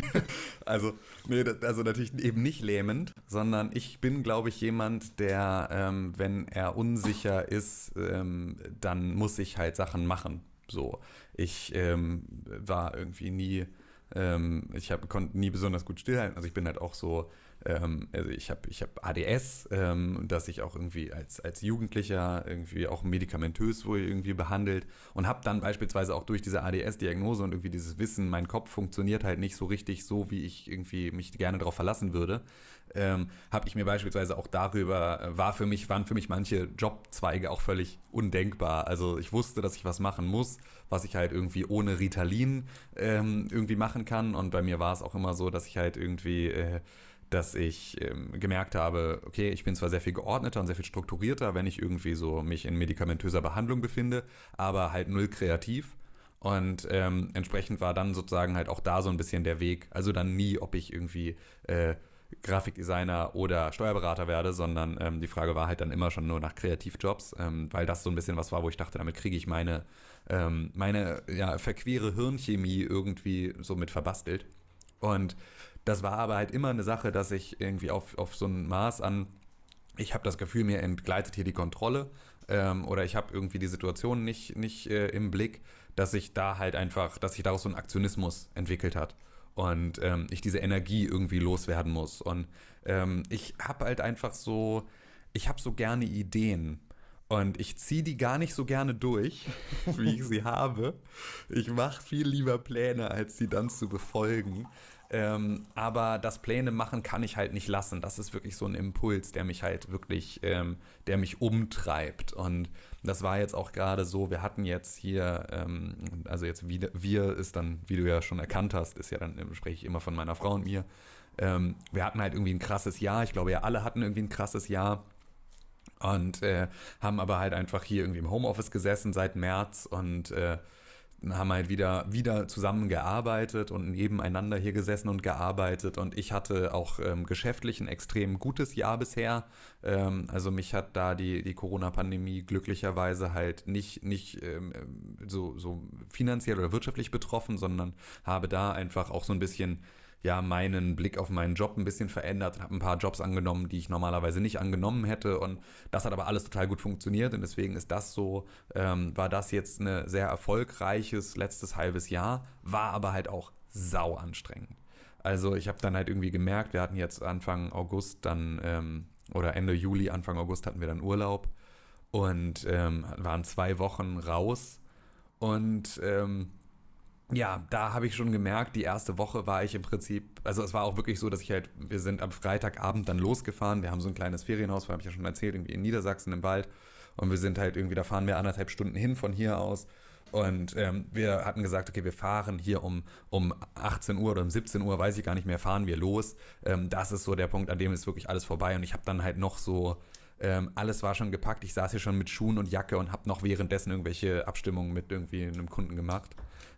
(laughs) also, nee, also natürlich eben nicht lähmend, sondern ich bin, glaube ich, jemand, der, ähm, wenn er unsicher ist, ähm, dann muss ich halt Sachen machen. So, ich ähm, war irgendwie nie, ähm, ich konnte nie besonders gut stillhalten. Also ich bin halt auch so ähm, also ich habe ich hab ADS, ähm, das ich auch irgendwie als, als Jugendlicher irgendwie auch medikamentös wohl irgendwie behandelt und habe dann beispielsweise auch durch diese ADS-Diagnose und irgendwie dieses Wissen, mein Kopf funktioniert halt nicht so richtig so, wie ich irgendwie mich gerne darauf verlassen würde, ähm, habe ich mir beispielsweise auch darüber, äh, war für mich, waren für mich manche Jobzweige auch völlig undenkbar. Also ich wusste, dass ich was machen muss, was ich halt irgendwie ohne Ritalin ähm, irgendwie machen kann und bei mir war es auch immer so, dass ich halt irgendwie äh, dass ich ähm, gemerkt habe, okay, ich bin zwar sehr viel geordneter und sehr viel strukturierter, wenn ich irgendwie so mich in medikamentöser Behandlung befinde, aber halt null kreativ. Und ähm, entsprechend war dann sozusagen halt auch da so ein bisschen der Weg. Also dann nie, ob ich irgendwie äh, Grafikdesigner oder Steuerberater werde, sondern ähm, die Frage war halt dann immer schon nur nach Kreativjobs, ähm, weil das so ein bisschen was war, wo ich dachte, damit kriege ich meine, ähm, meine ja, verquere Hirnchemie irgendwie so mit verbastelt. Und das war aber halt immer eine Sache, dass ich irgendwie auf, auf so ein Maß an, ich habe das Gefühl, mir entgleitet hier die Kontrolle ähm, oder ich habe irgendwie die Situation nicht, nicht äh, im Blick, dass ich da halt einfach, dass sich daraus so ein Aktionismus entwickelt hat und ähm, ich diese Energie irgendwie loswerden muss. Und ähm, ich habe halt einfach so, ich habe so gerne Ideen. Und ich ziehe die gar nicht so gerne durch, (laughs) wie ich sie habe. Ich mache viel lieber Pläne, als sie dann zu befolgen. Ähm, aber das Pläne machen kann ich halt nicht lassen. Das ist wirklich so ein Impuls, der mich halt wirklich, ähm, der mich umtreibt. Und das war jetzt auch gerade so, wir hatten jetzt hier, ähm, also jetzt wieder, wir ist dann, wie du ja schon erkannt hast, ist ja dann, ähm, spreche ich immer von meiner Frau und mir. Ähm, wir hatten halt irgendwie ein krasses Jahr. Ich glaube, ja, alle hatten irgendwie ein krasses Jahr. Und äh, haben aber halt einfach hier irgendwie im Homeoffice gesessen seit März und äh, haben halt wieder, wieder zusammengearbeitet und nebeneinander hier gesessen und gearbeitet. Und ich hatte auch ähm, geschäftlich ein extrem gutes Jahr bisher. Ähm, also mich hat da die, die Corona-Pandemie glücklicherweise halt nicht, nicht ähm, so, so finanziell oder wirtschaftlich betroffen, sondern habe da einfach auch so ein bisschen ja meinen Blick auf meinen Job ein bisschen verändert, habe ein paar Jobs angenommen, die ich normalerweise nicht angenommen hätte. Und das hat aber alles total gut funktioniert. Und deswegen ist das so, ähm, war das jetzt ein sehr erfolgreiches letztes halbes Jahr, war aber halt auch sau anstrengend. Also ich habe dann halt irgendwie gemerkt, wir hatten jetzt Anfang August dann ähm, oder Ende Juli, Anfang August hatten wir dann Urlaub und ähm, waren zwei Wochen raus. Und ähm, ja, da habe ich schon gemerkt, die erste Woche war ich im Prinzip, also es war auch wirklich so, dass ich halt, wir sind am Freitagabend dann losgefahren, wir haben so ein kleines Ferienhaus, habe ich ja schon erzählt, irgendwie in Niedersachsen im Wald. Und wir sind halt irgendwie, da fahren wir anderthalb Stunden hin von hier aus. Und ähm, wir hatten gesagt, okay, wir fahren hier um, um 18 Uhr oder um 17 Uhr, weiß ich gar nicht mehr, fahren wir los. Ähm, das ist so der Punkt, an dem ist wirklich alles vorbei. Und ich habe dann halt noch so, ähm, alles war schon gepackt, ich saß hier schon mit Schuhen und Jacke und habe noch währenddessen irgendwelche Abstimmungen mit irgendwie einem Kunden gemacht.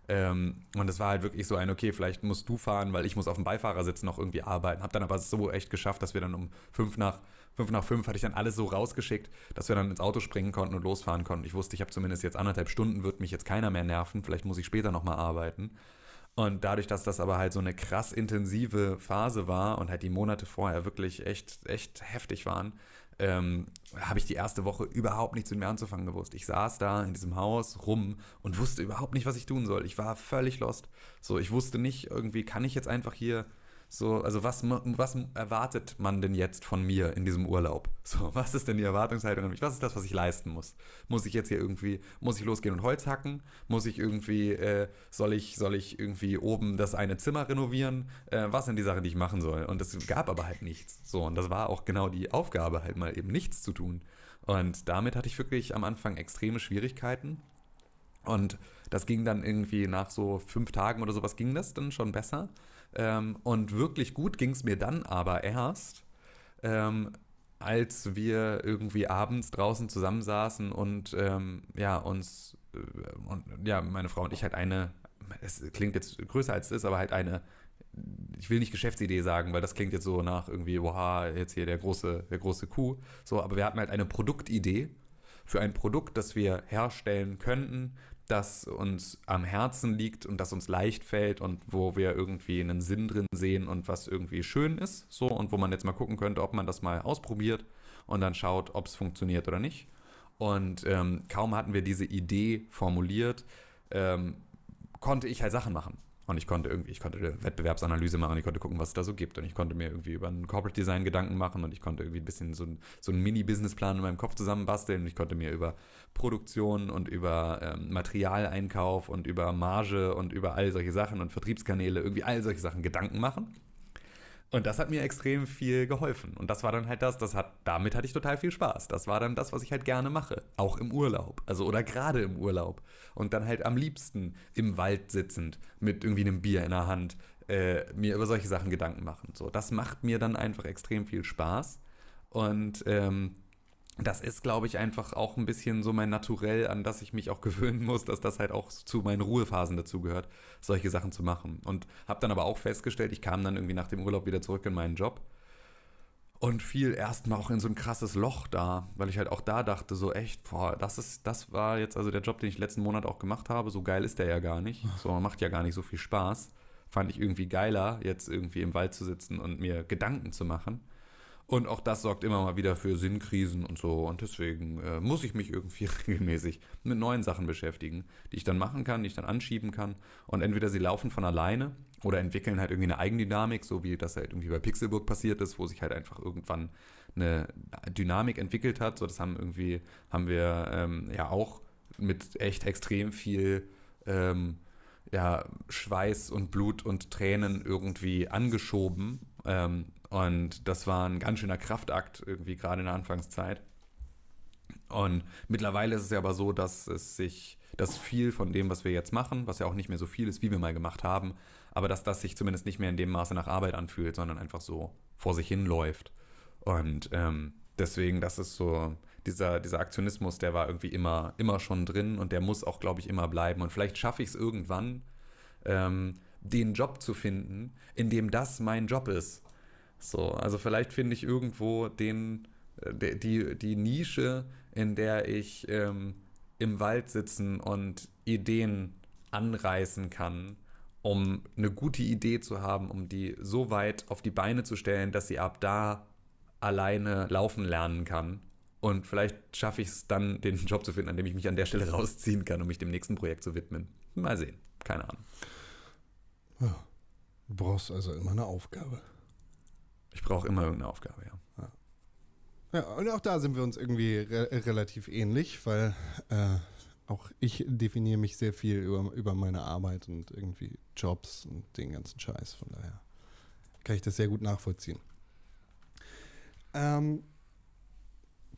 Ähm, und es war halt wirklich so ein, okay, vielleicht musst du fahren, weil ich muss auf dem Beifahrersitz noch irgendwie arbeiten. Hab dann aber so echt geschafft, dass wir dann um fünf nach, fünf nach fünf hatte ich dann alles so rausgeschickt, dass wir dann ins Auto springen konnten und losfahren konnten. Ich wusste, ich habe zumindest jetzt anderthalb Stunden, wird mich jetzt keiner mehr nerven. Vielleicht muss ich später nochmal arbeiten. Und dadurch, dass das aber halt so eine krass intensive Phase war und halt die Monate vorher wirklich echt, echt heftig waren, ähm, habe ich die erste Woche überhaupt nichts mit mir anzufangen gewusst. Ich saß da in diesem Haus rum und wusste überhaupt nicht, was ich tun soll. Ich war völlig lost. So, ich wusste nicht, irgendwie kann ich jetzt einfach hier so, also was, was erwartet man denn jetzt von mir in diesem Urlaub? So, (laughs) was ist denn die Erwartungshaltung an mich? Was ist das, was ich leisten muss? Muss ich jetzt hier irgendwie, muss ich losgehen und Holz hacken? Muss ich irgendwie, äh, soll ich, soll ich irgendwie oben das eine Zimmer renovieren? Äh, was sind die Sachen, die ich machen soll? Und es gab aber halt nichts. So, und das war auch genau die Aufgabe, halt mal eben nichts zu tun. Und damit hatte ich wirklich am Anfang extreme Schwierigkeiten. Und das ging dann irgendwie nach so fünf Tagen oder sowas ging das dann schon besser. Ähm, und wirklich gut ging es mir dann aber erst, ähm, als wir irgendwie abends draußen zusammensaßen und ähm, ja, uns, äh, und, ja, meine Frau und ich halt eine, es klingt jetzt größer als es ist, aber halt eine, ich will nicht Geschäftsidee sagen, weil das klingt jetzt so nach irgendwie, wow, jetzt hier der große, der große Kuh. So, aber wir hatten halt eine Produktidee für ein Produkt, das wir herstellen könnten, das uns am Herzen liegt und das uns leicht fällt und wo wir irgendwie einen Sinn drin sehen und was irgendwie schön ist, so und wo man jetzt mal gucken könnte, ob man das mal ausprobiert und dann schaut, ob es funktioniert oder nicht. Und ähm, kaum hatten wir diese Idee formuliert, ähm, konnte ich halt Sachen machen. Und ich konnte irgendwie, ich konnte eine Wettbewerbsanalyse machen, ich konnte gucken, was es da so gibt. Und ich konnte mir irgendwie über ein Corporate Design Gedanken machen und ich konnte irgendwie ein bisschen so, so einen Mini-Businessplan in meinem Kopf zusammenbasteln. Und ich konnte mir über Produktion und über ähm, Materialeinkauf und über Marge und über all solche Sachen und Vertriebskanäle, irgendwie all solche Sachen Gedanken machen. Und das hat mir extrem viel geholfen. Und das war dann halt das, das hat, damit hatte ich total viel Spaß. Das war dann das, was ich halt gerne mache. Auch im Urlaub. Also oder gerade im Urlaub. Und dann halt am liebsten im Wald sitzend mit irgendwie einem Bier in der Hand äh, mir über solche Sachen Gedanken machen. So, das macht mir dann einfach extrem viel Spaß. Und ähm, das ist, glaube ich, einfach auch ein bisschen so mein Naturell, an das ich mich auch (laughs) gewöhnen muss, dass das halt auch zu meinen Ruhephasen dazugehört, solche Sachen zu machen. Und habe dann aber auch festgestellt, ich kam dann irgendwie nach dem Urlaub wieder zurück in meinen Job und fiel erstmal auch in so ein krasses Loch da, weil ich halt auch da dachte, so echt, boah, das ist, das war jetzt also der Job, den ich letzten Monat auch gemacht habe. So geil ist der ja gar nicht. So macht ja gar nicht so viel Spaß. Fand ich irgendwie geiler, jetzt irgendwie im Wald zu sitzen und mir Gedanken zu machen. Und auch das sorgt immer mal wieder für Sinnkrisen und so. Und deswegen äh, muss ich mich irgendwie (laughs) regelmäßig mit neuen Sachen beschäftigen, die ich dann machen kann, die ich dann anschieben kann. Und entweder sie laufen von alleine oder entwickeln halt irgendwie eine Eigendynamik, so wie das halt irgendwie bei Pixelburg passiert ist, wo sich halt einfach irgendwann eine Dynamik entwickelt hat. So, das haben irgendwie, haben wir ähm, ja auch mit echt extrem viel ähm, ja, Schweiß und Blut und Tränen irgendwie angeschoben. Ähm, und das war ein ganz schöner Kraftakt, irgendwie gerade in der Anfangszeit. Und mittlerweile ist es ja aber so, dass es sich, dass viel von dem, was wir jetzt machen, was ja auch nicht mehr so viel ist, wie wir mal gemacht haben, aber dass das sich zumindest nicht mehr in dem Maße nach Arbeit anfühlt, sondern einfach so vor sich hin läuft. Und ähm, deswegen, das ist so, dieser, dieser Aktionismus, der war irgendwie immer, immer schon drin und der muss auch, glaube ich, immer bleiben. Und vielleicht schaffe ich es irgendwann, ähm, den Job zu finden, in dem das mein Job ist. So, also vielleicht finde ich irgendwo den, äh, die, die Nische, in der ich ähm, im Wald sitzen und Ideen anreißen kann, um eine gute Idee zu haben, um die so weit auf die Beine zu stellen, dass sie ab da alleine laufen lernen kann. Und vielleicht schaffe ich es dann, den Job zu finden, an dem ich mich an der Stelle (laughs) rausziehen kann, um mich dem nächsten Projekt zu widmen. Mal sehen. Keine Ahnung. Ja. Du brauchst also immer eine Aufgabe. Ich brauche immer irgendeine Aufgabe, ja. Ja, und auch da sind wir uns irgendwie re relativ ähnlich, weil äh, auch ich definiere mich sehr viel über, über meine Arbeit und irgendwie Jobs und den ganzen Scheiß. Von daher kann ich das sehr gut nachvollziehen. Ähm,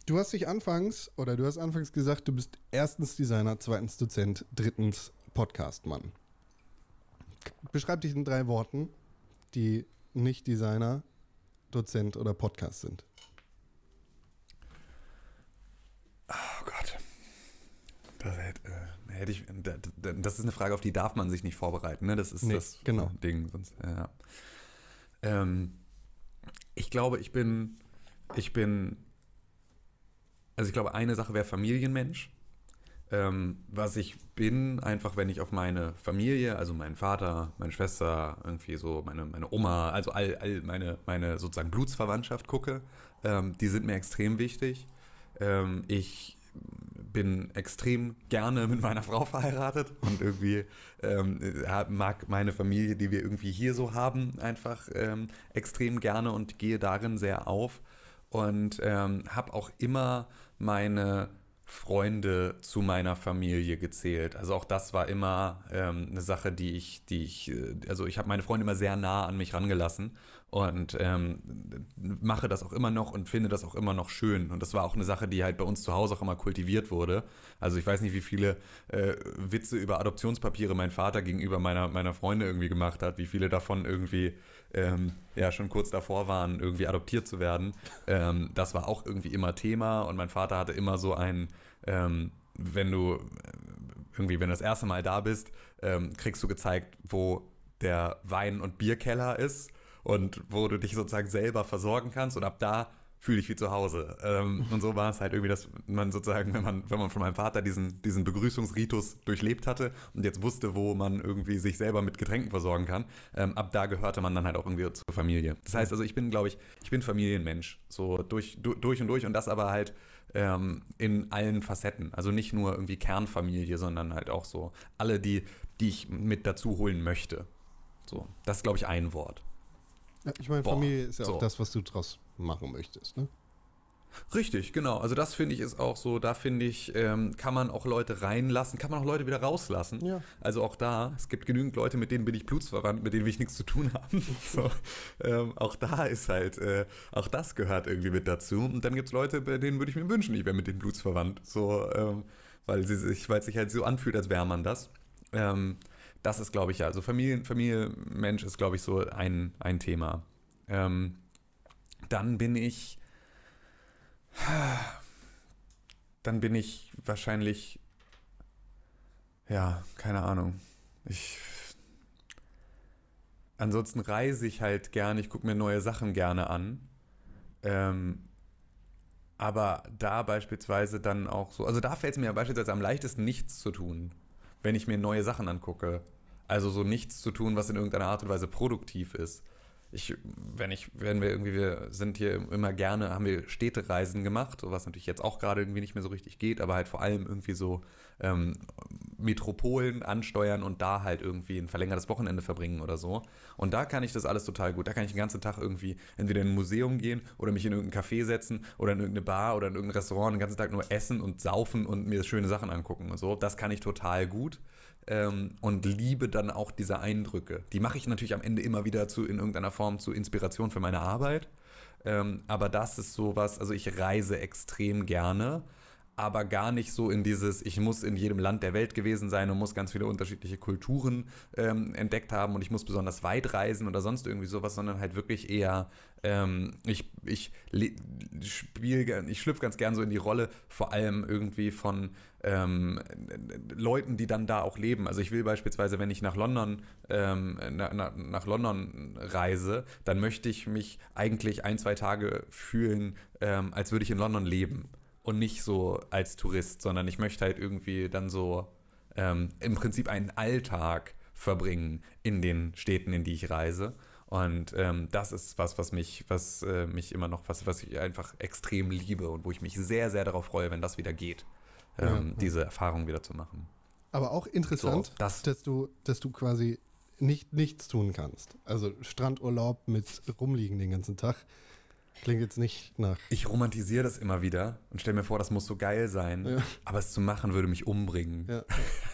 du hast dich anfangs, oder du hast anfangs gesagt, du bist erstens Designer, zweitens Dozent, drittens Podcastmann. Beschreib dich in drei Worten, die nicht Designer, Dozent oder Podcast sind. Oh Gott. Das, hätte, äh, hätte ich, das ist eine Frage, auf die darf man sich nicht vorbereiten. Ne? Das ist Nee, das genau. Ding. Sonst, ja. ähm, ich glaube, ich bin, ich bin, also ich glaube, eine Sache wäre Familienmensch. Ähm, was ich bin, einfach wenn ich auf meine Familie, also meinen Vater, meine Schwester, irgendwie so meine, meine Oma, also all, all meine, meine sozusagen Blutsverwandtschaft gucke, ähm, die sind mir extrem wichtig. Ähm, ich bin extrem gerne mit meiner Frau verheiratet und irgendwie ähm, mag meine Familie, die wir irgendwie hier so haben, einfach ähm, extrem gerne und gehe darin sehr auf und ähm, habe auch immer meine Freunde zu meiner Familie gezählt. Also auch das war immer ähm, eine Sache, die ich, die ich, äh, also ich habe meine Freunde immer sehr nah an mich rangelassen und ähm, mache das auch immer noch und finde das auch immer noch schön. Und das war auch eine Sache, die halt bei uns zu Hause auch immer kultiviert wurde. Also ich weiß nicht, wie viele äh, Witze über Adoptionspapiere mein Vater gegenüber meiner, meiner Freunde irgendwie gemacht hat, wie viele davon irgendwie ähm, ja schon kurz davor waren, irgendwie adoptiert zu werden. Ähm, das war auch irgendwie immer Thema und mein Vater hatte immer so ein, ähm, wenn du irgendwie, wenn du das erste Mal da bist, ähm, kriegst du gezeigt, wo der Wein- und Bierkeller ist und wo du dich sozusagen selber versorgen kannst und ab da fühle ich wie zu Hause. Ähm, und so war es halt irgendwie, dass man sozusagen, wenn man, wenn man von meinem Vater diesen, diesen Begrüßungsritus durchlebt hatte und jetzt wusste, wo man irgendwie sich selber mit Getränken versorgen kann, ähm, ab da gehörte man dann halt auch irgendwie zur Familie. Das heißt also, ich bin, glaube ich, ich bin Familienmensch, so durch, du, durch und durch und das aber halt ähm, in allen Facetten. Also nicht nur irgendwie Kernfamilie, sondern halt auch so alle, die, die ich mit dazu holen möchte. So, das ist, glaube ich, ein Wort. Ja, ich meine, Boah, Familie ist ja so. auch das, was du draus machen möchtest, ne? Richtig, genau. Also das finde ich ist auch so, da finde ich, ähm, kann man auch Leute reinlassen, kann man auch Leute wieder rauslassen. Ja. Also auch da, es gibt genügend Leute, mit denen bin ich blutsverwandt, mit denen will ich nichts zu tun haben. (laughs) so, ähm, auch da ist halt, äh, auch das gehört irgendwie mit dazu. Und dann gibt es Leute, bei denen würde ich mir wünschen, ich wäre mit denen blutsverwandt. So, ähm, weil sie sich, weil es sich halt so anfühlt, als wäre man das. Ähm, das ist, glaube ich, ja, also Familien, Familie, Mensch ist, glaube ich, so ein, ein Thema. Ähm, dann bin ich, dann bin ich wahrscheinlich, ja, keine Ahnung. Ich, ansonsten reise ich halt gerne, ich gucke mir neue Sachen gerne an. Ähm, aber da beispielsweise dann auch so, also da fällt es mir ja beispielsweise am leichtesten nichts zu tun, wenn ich mir neue Sachen angucke. Also so nichts zu tun, was in irgendeiner Art und Weise produktiv ist. Ich, wenn ich, wenn wir irgendwie, wir sind hier immer gerne, haben wir Städtereisen gemacht, was natürlich jetzt auch gerade irgendwie nicht mehr so richtig geht, aber halt vor allem irgendwie so ähm, Metropolen ansteuern und da halt irgendwie ein verlängertes Wochenende verbringen oder so. Und da kann ich das alles total gut. Da kann ich den ganzen Tag irgendwie entweder in ein Museum gehen oder mich in irgendein Café setzen oder in irgendeine Bar oder in irgendein Restaurant den ganzen Tag nur essen und saufen und mir schöne Sachen angucken und so. Das kann ich total gut ähm, und liebe dann auch diese Eindrücke. Die mache ich natürlich am Ende immer wieder zu in irgendeiner Form zu Inspiration für meine Arbeit. Ähm, aber das ist sowas, also ich reise extrem gerne, aber gar nicht so in dieses, ich muss in jedem Land der Welt gewesen sein und muss ganz viele unterschiedliche Kulturen ähm, entdeckt haben und ich muss besonders weit reisen oder sonst irgendwie sowas, sondern halt wirklich eher, ähm, ich, ich spiele, ich schlüpfe ganz gern so in die Rolle, vor allem irgendwie von ähm, Leuten, die dann da auch leben. Also ich will beispielsweise, wenn ich nach London, ähm, na, na, nach London reise, dann möchte ich mich eigentlich ein, zwei Tage fühlen, ähm, als würde ich in London leben und nicht so als Tourist, sondern ich möchte halt irgendwie dann so ähm, im Prinzip einen Alltag verbringen in den Städten, in die ich reise. Und ähm, das ist was, was mich, was äh, mich immer noch, was, was ich einfach extrem liebe und wo ich mich sehr, sehr darauf freue, wenn das wieder geht, ähm, Ja, diese Erfahrung wieder zu machen. Aber auch interessant, So, das- dass, du, dass du quasi nicht, nichts tun kannst. Also Strandurlaub mit rumliegen den ganzen Tag klingt jetzt nicht nach. Ich romantisiere das immer wieder und stelle mir vor, das muss so geil sein, Ja. aber es zu machen würde mich umbringen. Ja.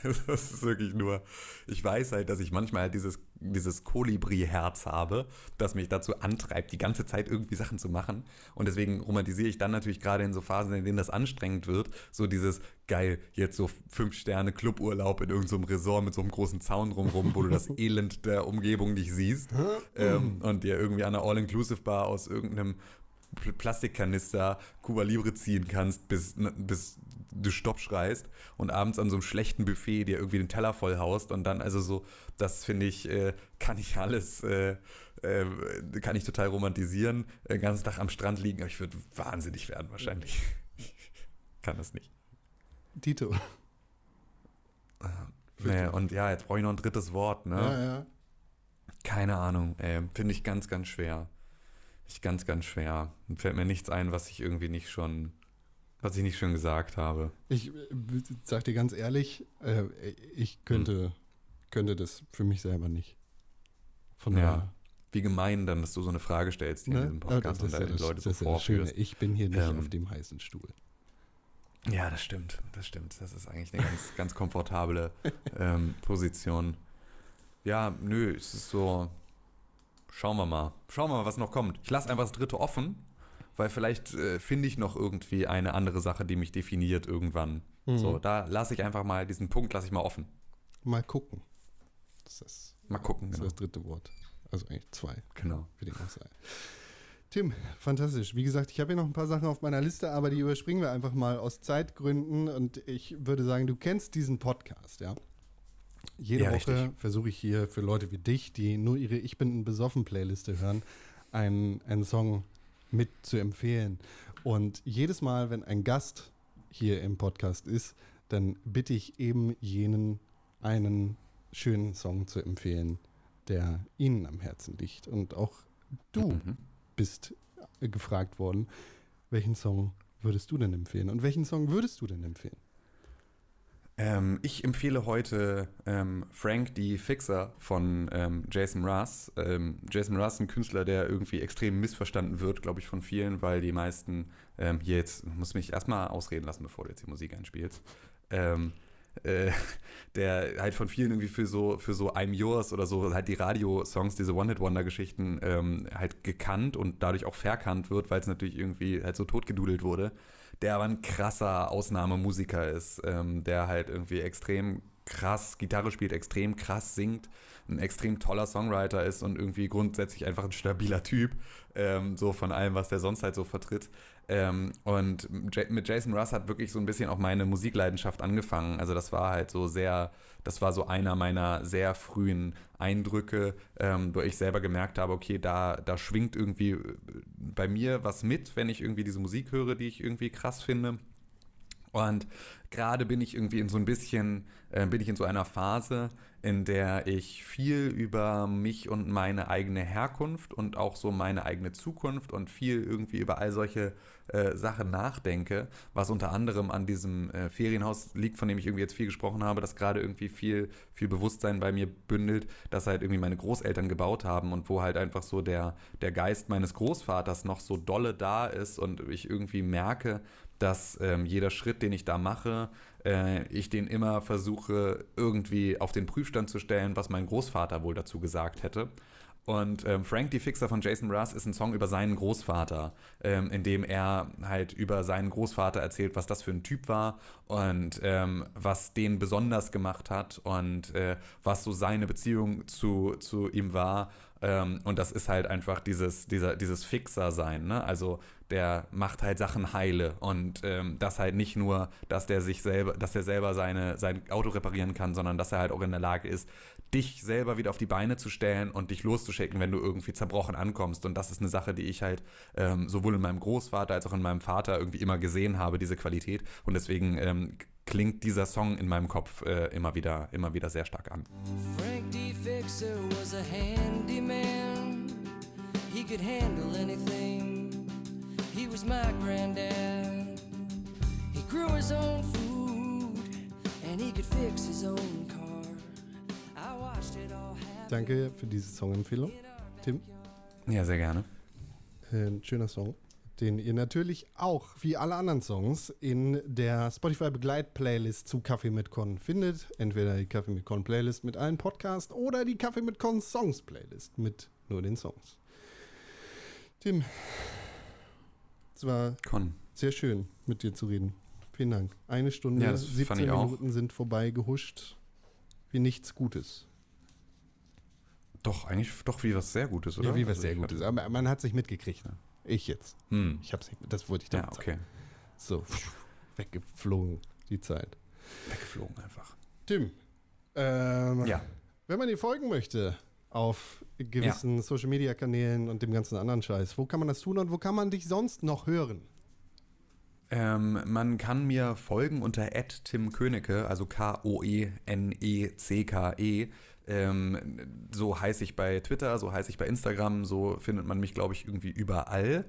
(laughs) Das ist wirklich nur, ich weiß halt, dass ich manchmal halt dieses, dieses Kolibri-Herz habe, das mich dazu antreibt, die ganze Zeit irgendwie Sachen zu machen. Und deswegen romantisiere ich dann natürlich gerade in so Phasen, in denen das anstrengend wird, so dieses geil, jetzt so fünf Sterne Cluburlaub in irgendeinem Resort mit so einem großen Zaun drumrum, wo du das (laughs) Elend der Umgebung nicht siehst ähm, und dir irgendwie an einer All-Inclusive-Bar aus irgendeinem Pl- Plastikkanister Cuba Libre ziehen kannst, bis, bis du Stopp schreist und abends an so einem schlechten Buffet dir irgendwie den Teller voll haust und dann also so, das finde ich, äh, kann ich alles, äh, äh, kann ich total romantisieren, den ganzen Tag am Strand liegen, aber ich würde wahnsinnig werden wahrscheinlich. (laughs) kann das nicht. Dito. Nee, und ja, jetzt brauche ich noch ein drittes Wort, ne? Ja, ja. Keine Ahnung. Finde ich ganz, ganz schwer. Ich ganz, ganz schwer. Fällt mir nichts ein, was ich irgendwie nicht schon, was ich nicht schon gesagt habe. Ich äh, sag dir ganz ehrlich, äh, ich könnte, könnte das für mich selber nicht. Von Ja. daher. Wie gemein dann, dass du so eine Frage stellst hier in Ne? diesem Aber Podcast und ist da ja die das- Leute so das ist ja das Schöne. vorführst. Ich bin hier nicht Ähm, auf dem heißen Stuhl. Ja, das stimmt. Das stimmt. Das ist eigentlich eine ganz, ganz komfortable ähm, Position. Ja, nö, es ist so. Schauen wir mal. Schauen wir mal, was noch kommt. Ich lasse einfach das dritte offen, weil vielleicht äh, finde ich noch irgendwie eine andere Sache, die mich definiert irgendwann. Mhm. So, da lasse ich einfach mal diesen Punkt, lasse ich mal offen. Mal gucken. Das ist, Mal gucken. das, Genau. ist das dritte Wort. Also eigentlich zwei. genau. Für den. Tim, fantastisch. Wie gesagt, ich habe hier noch ein paar Sachen auf meiner Liste, aber die überspringen wir einfach mal aus Zeitgründen. Und ich würde sagen, du kennst diesen Podcast, ja? Jede Ja, Woche versuche ich hier für Leute wie dich, die nur ihre Ich bin ein besoffen Playliste hören, einen, einen Song mit zu empfehlen. Und jedes Mal, wenn ein Gast hier im Podcast ist, dann bitte ich eben jenen einen schönen Song zu empfehlen, der Ihnen am Herzen liegt. Und auch du Mhm. bist äh, gefragt worden, welchen Song würdest du denn empfehlen? Und welchen Song würdest du denn empfehlen? Ähm, ich empfehle heute ähm, Frank die Fixer von ähm, Jason Mraz. Ähm, Jason ist ein Künstler, der irgendwie extrem missverstanden wird, glaube ich, von vielen, weil die meisten ähm, hier jetzt, muss mich erstmal ausreden lassen, bevor du jetzt die Musik einspielst. Ähm, äh, (laughs) der halt von vielen irgendwie für so, für so I'm Yours oder so halt die Radiosongs, diese One-Hit-Wonder-Geschichten ähm, halt gekannt und dadurch auch verkannt wird, weil es natürlich irgendwie halt so totgedudelt wurde. Der aber ein krasser Ausnahmemusiker ist, ähm, der halt irgendwie extrem krass Gitarre spielt, extrem krass singt, ein extrem toller Songwriter ist und irgendwie grundsätzlich einfach ein stabiler Typ, ähm, so von allem, was der sonst halt so vertritt. Ähm, und mit Jason Russ hat wirklich so ein bisschen auch meine Musikleidenschaft angefangen. Also das war halt so sehr, das war so einer meiner sehr frühen Eindrücke, ähm, wo ich selber gemerkt habe, okay, da, da schwingt irgendwie äh, bei mir was mit, wenn ich irgendwie diese Musik höre, die ich irgendwie krass finde. Und gerade bin ich irgendwie in so ein bisschen, äh, bin ich in so einer Phase, in der ich viel über mich und meine eigene Herkunft und auch so meine eigene Zukunft und viel irgendwie über all solche äh, Sachen nachdenke, was unter anderem an diesem äh, Ferienhaus liegt, von dem ich irgendwie jetzt viel gesprochen habe, das gerade irgendwie viel, viel Bewusstsein bei mir bündelt, das halt irgendwie meine Großeltern gebaut haben und wo halt einfach so der, der Geist meines Großvaters noch so dolle da ist und ich irgendwie merke, dass ähm, jeder Schritt, den ich da mache, äh, ich den immer versuche irgendwie auf den Prüfstand zu stellen, was mein Großvater wohl dazu gesagt hätte. Und ähm, Frank die Fixer von Jason Mraz ist ein Song über seinen Großvater, ähm, in dem er halt über seinen Großvater erzählt, was das für ein Typ war und ähm, was den besonders gemacht hat und äh, was so seine Beziehung zu, zu ihm war. Ähm, und das ist halt einfach dieses, dieser, dieses Fixer-Sein. Ne? Also der macht halt Sachen heile und ähm, das halt nicht nur, dass der sich selber, dass er selber seine, sein Auto reparieren kann, sondern dass er halt auch in der Lage ist, dich selber wieder auf die Beine zu stellen und dich loszuschicken, wenn du irgendwie zerbrochen ankommst. Und das ist eine Sache, die ich halt ähm, sowohl in meinem Großvater als auch in meinem Vater irgendwie immer gesehen habe, diese Qualität. Und deswegen ähm, klingt dieser Song in meinem Kopf äh, immer wieder, immer wieder sehr stark an. Frank D. Fixer was a handyman. He could handle anything. He was my granddad. He grew his own food and he could fix his own car. Danke für diese Songempfehlung, Tim. Ja, sehr gerne. Ein schöner Song, den ihr natürlich auch, wie alle anderen Songs, in der Spotify-Begleit-Playlist zu Kaffee mit Con findet. Entweder die Kaffee mit Con Playlist mit allen Podcasts oder die Kaffee mit Con Songs Playlist mit nur den Songs. Tim, es war Con. sehr schön, mit dir zu reden. Vielen Dank. Eine Stunde, Ja, das fand 17 ich auch. Minuten sind vorbei gehuscht, wie nichts Gutes. Doch, eigentlich doch wie was sehr Gutes, oder? Ja, wie was Also sehr Gutes. hatte- Aber man hat sich mitgekriegt. Ich jetzt. Hm. Ich hab's, das wollte ich Ja, damit sagen. okay. So, (laughs) weggeflogen, die Zeit. Weggeflogen einfach. Tim, ähm, Ja. wenn man dir folgen möchte auf gewissen Social-Media-Kanälen und dem ganzen anderen Scheiß, wo kann man das tun und wo kann man dich sonst noch hören? Ähm, man kann mir folgen unter Tim Königke, also K-O-E-N-E-C-K-E. Ähm, so heiße ich bei Twitter, so heiße ich bei Instagram, so findet man mich, glaube ich, irgendwie überall.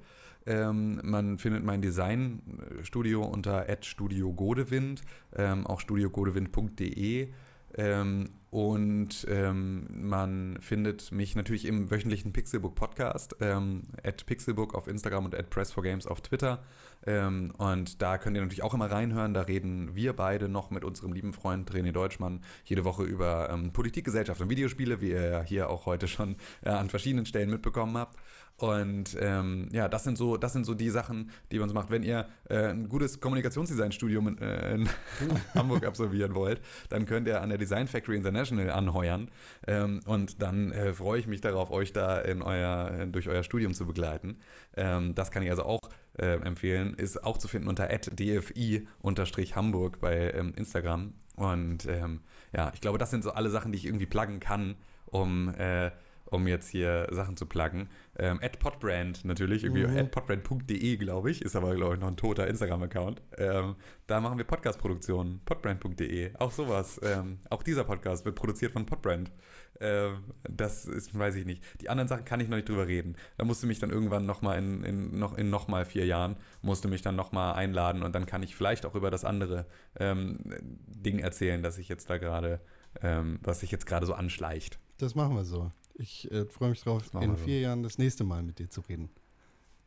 Ähm, man findet mein Designstudio unter Studio Godewind, ähm, auch studiogodewind.de. Ähm, und ähm, man findet mich natürlich im wöchentlichen Pixelbook Podcast, ähm, at Pixelbook auf Instagram und at Press4Games auf Twitter. Ähm, und da könnt ihr natürlich auch immer reinhören. Da reden wir beide noch mit unserem lieben Freund René Deutschmann jede Woche über ähm, Politik, Gesellschaft und Videospiele, wie ihr ja hier auch heute schon äh, an verschiedenen Stellen mitbekommen habt. Und ähm, ja, das sind so, das sind so die Sachen, die wir uns macht. Wenn ihr äh, ein gutes Kommunikationsdesign-Studium in, äh, in (laughs) Hamburg absolvieren wollt, dann könnt ihr an der Design Factory International anheuern. Ähm, und dann äh, freue ich mich darauf, euch da in euer, äh, durch euer Studium zu begleiten. Ähm, das kann ich also auch äh, empfehlen. Ist auch zu finden unter dfi-hamburg bei ähm, Instagram. Und ähm, ja, ich glaube, das sind so alle Sachen, die ich irgendwie pluggen kann, um, äh, um jetzt hier Sachen zu pluggen. Ähm, at Podbrand natürlich, irgendwie Mhm. at podbrand.de, glaube ich, ist aber, glaube ich, noch ein toter Instagram-Account. Ähm, da machen wir Podcast-Produktionen, podbrand.de, auch sowas. Ähm, auch dieser Podcast wird produziert von Podbrand. Ähm, das ist, weiß ich nicht. Die anderen Sachen kann ich noch nicht drüber reden. Da musst du mich dann irgendwann nochmal in, in, noch, in nochmal vier Jahren, musst du mich dann nochmal einladen und dann kann ich vielleicht auch über das andere ähm, Ding erzählen, das ich jetzt da gerade, ähm, was sich jetzt gerade so anschleicht. Das machen wir so. Ich äh, freue mich drauf, in wir so. vier Jahren das nächste Mal mit dir zu reden.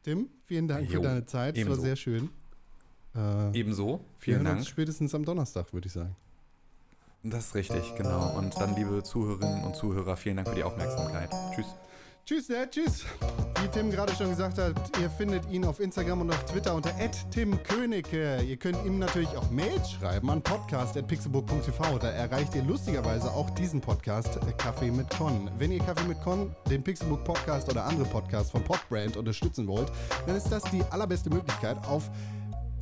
Tim, vielen Dank Jo, für deine Zeit. Es war ebenso. sehr schön. Äh, Ebenso, vielen Dank. spätestens am Donnerstag, würde ich sagen. Das ist richtig, genau. Und dann, liebe Zuhörerinnen und Zuhörer, vielen Dank für die Aufmerksamkeit. Tschüss. Tschüss, ne? Tschüss. Wie Tim gerade schon gesagt hat, ihr findet ihn auf Instagram und auf Twitter unter @timkönigke. Ihr könnt ihm natürlich auch Mails schreiben an podcast@pixelbook.tv. Da erreicht ihr lustigerweise auch diesen Podcast äh, Kaffee mit Con. Wenn ihr Kaffee mit Con, den Pixelbook Podcast oder andere Podcasts von Podbrand unterstützen wollt, dann ist das die allerbeste Möglichkeit auf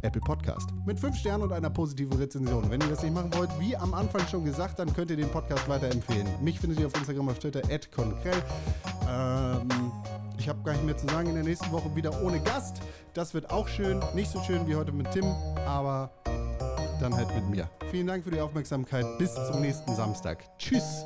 Apple Podcast. Mit 5 Sternen und einer positiven Rezension. Wenn ihr das nicht machen wollt, wie am Anfang schon gesagt, dann könnt ihr den Podcast weiterempfehlen. Mich findet ihr auf Instagram, auf Twitter, @konkrell. Ähm, ich habe gar nicht mehr zu sagen. In der nächsten Woche wieder ohne Gast. Das wird auch schön. Nicht so schön wie heute mit Tim, aber dann halt mit mir. Vielen Dank für die Aufmerksamkeit. Bis zum nächsten Samstag. Tschüss.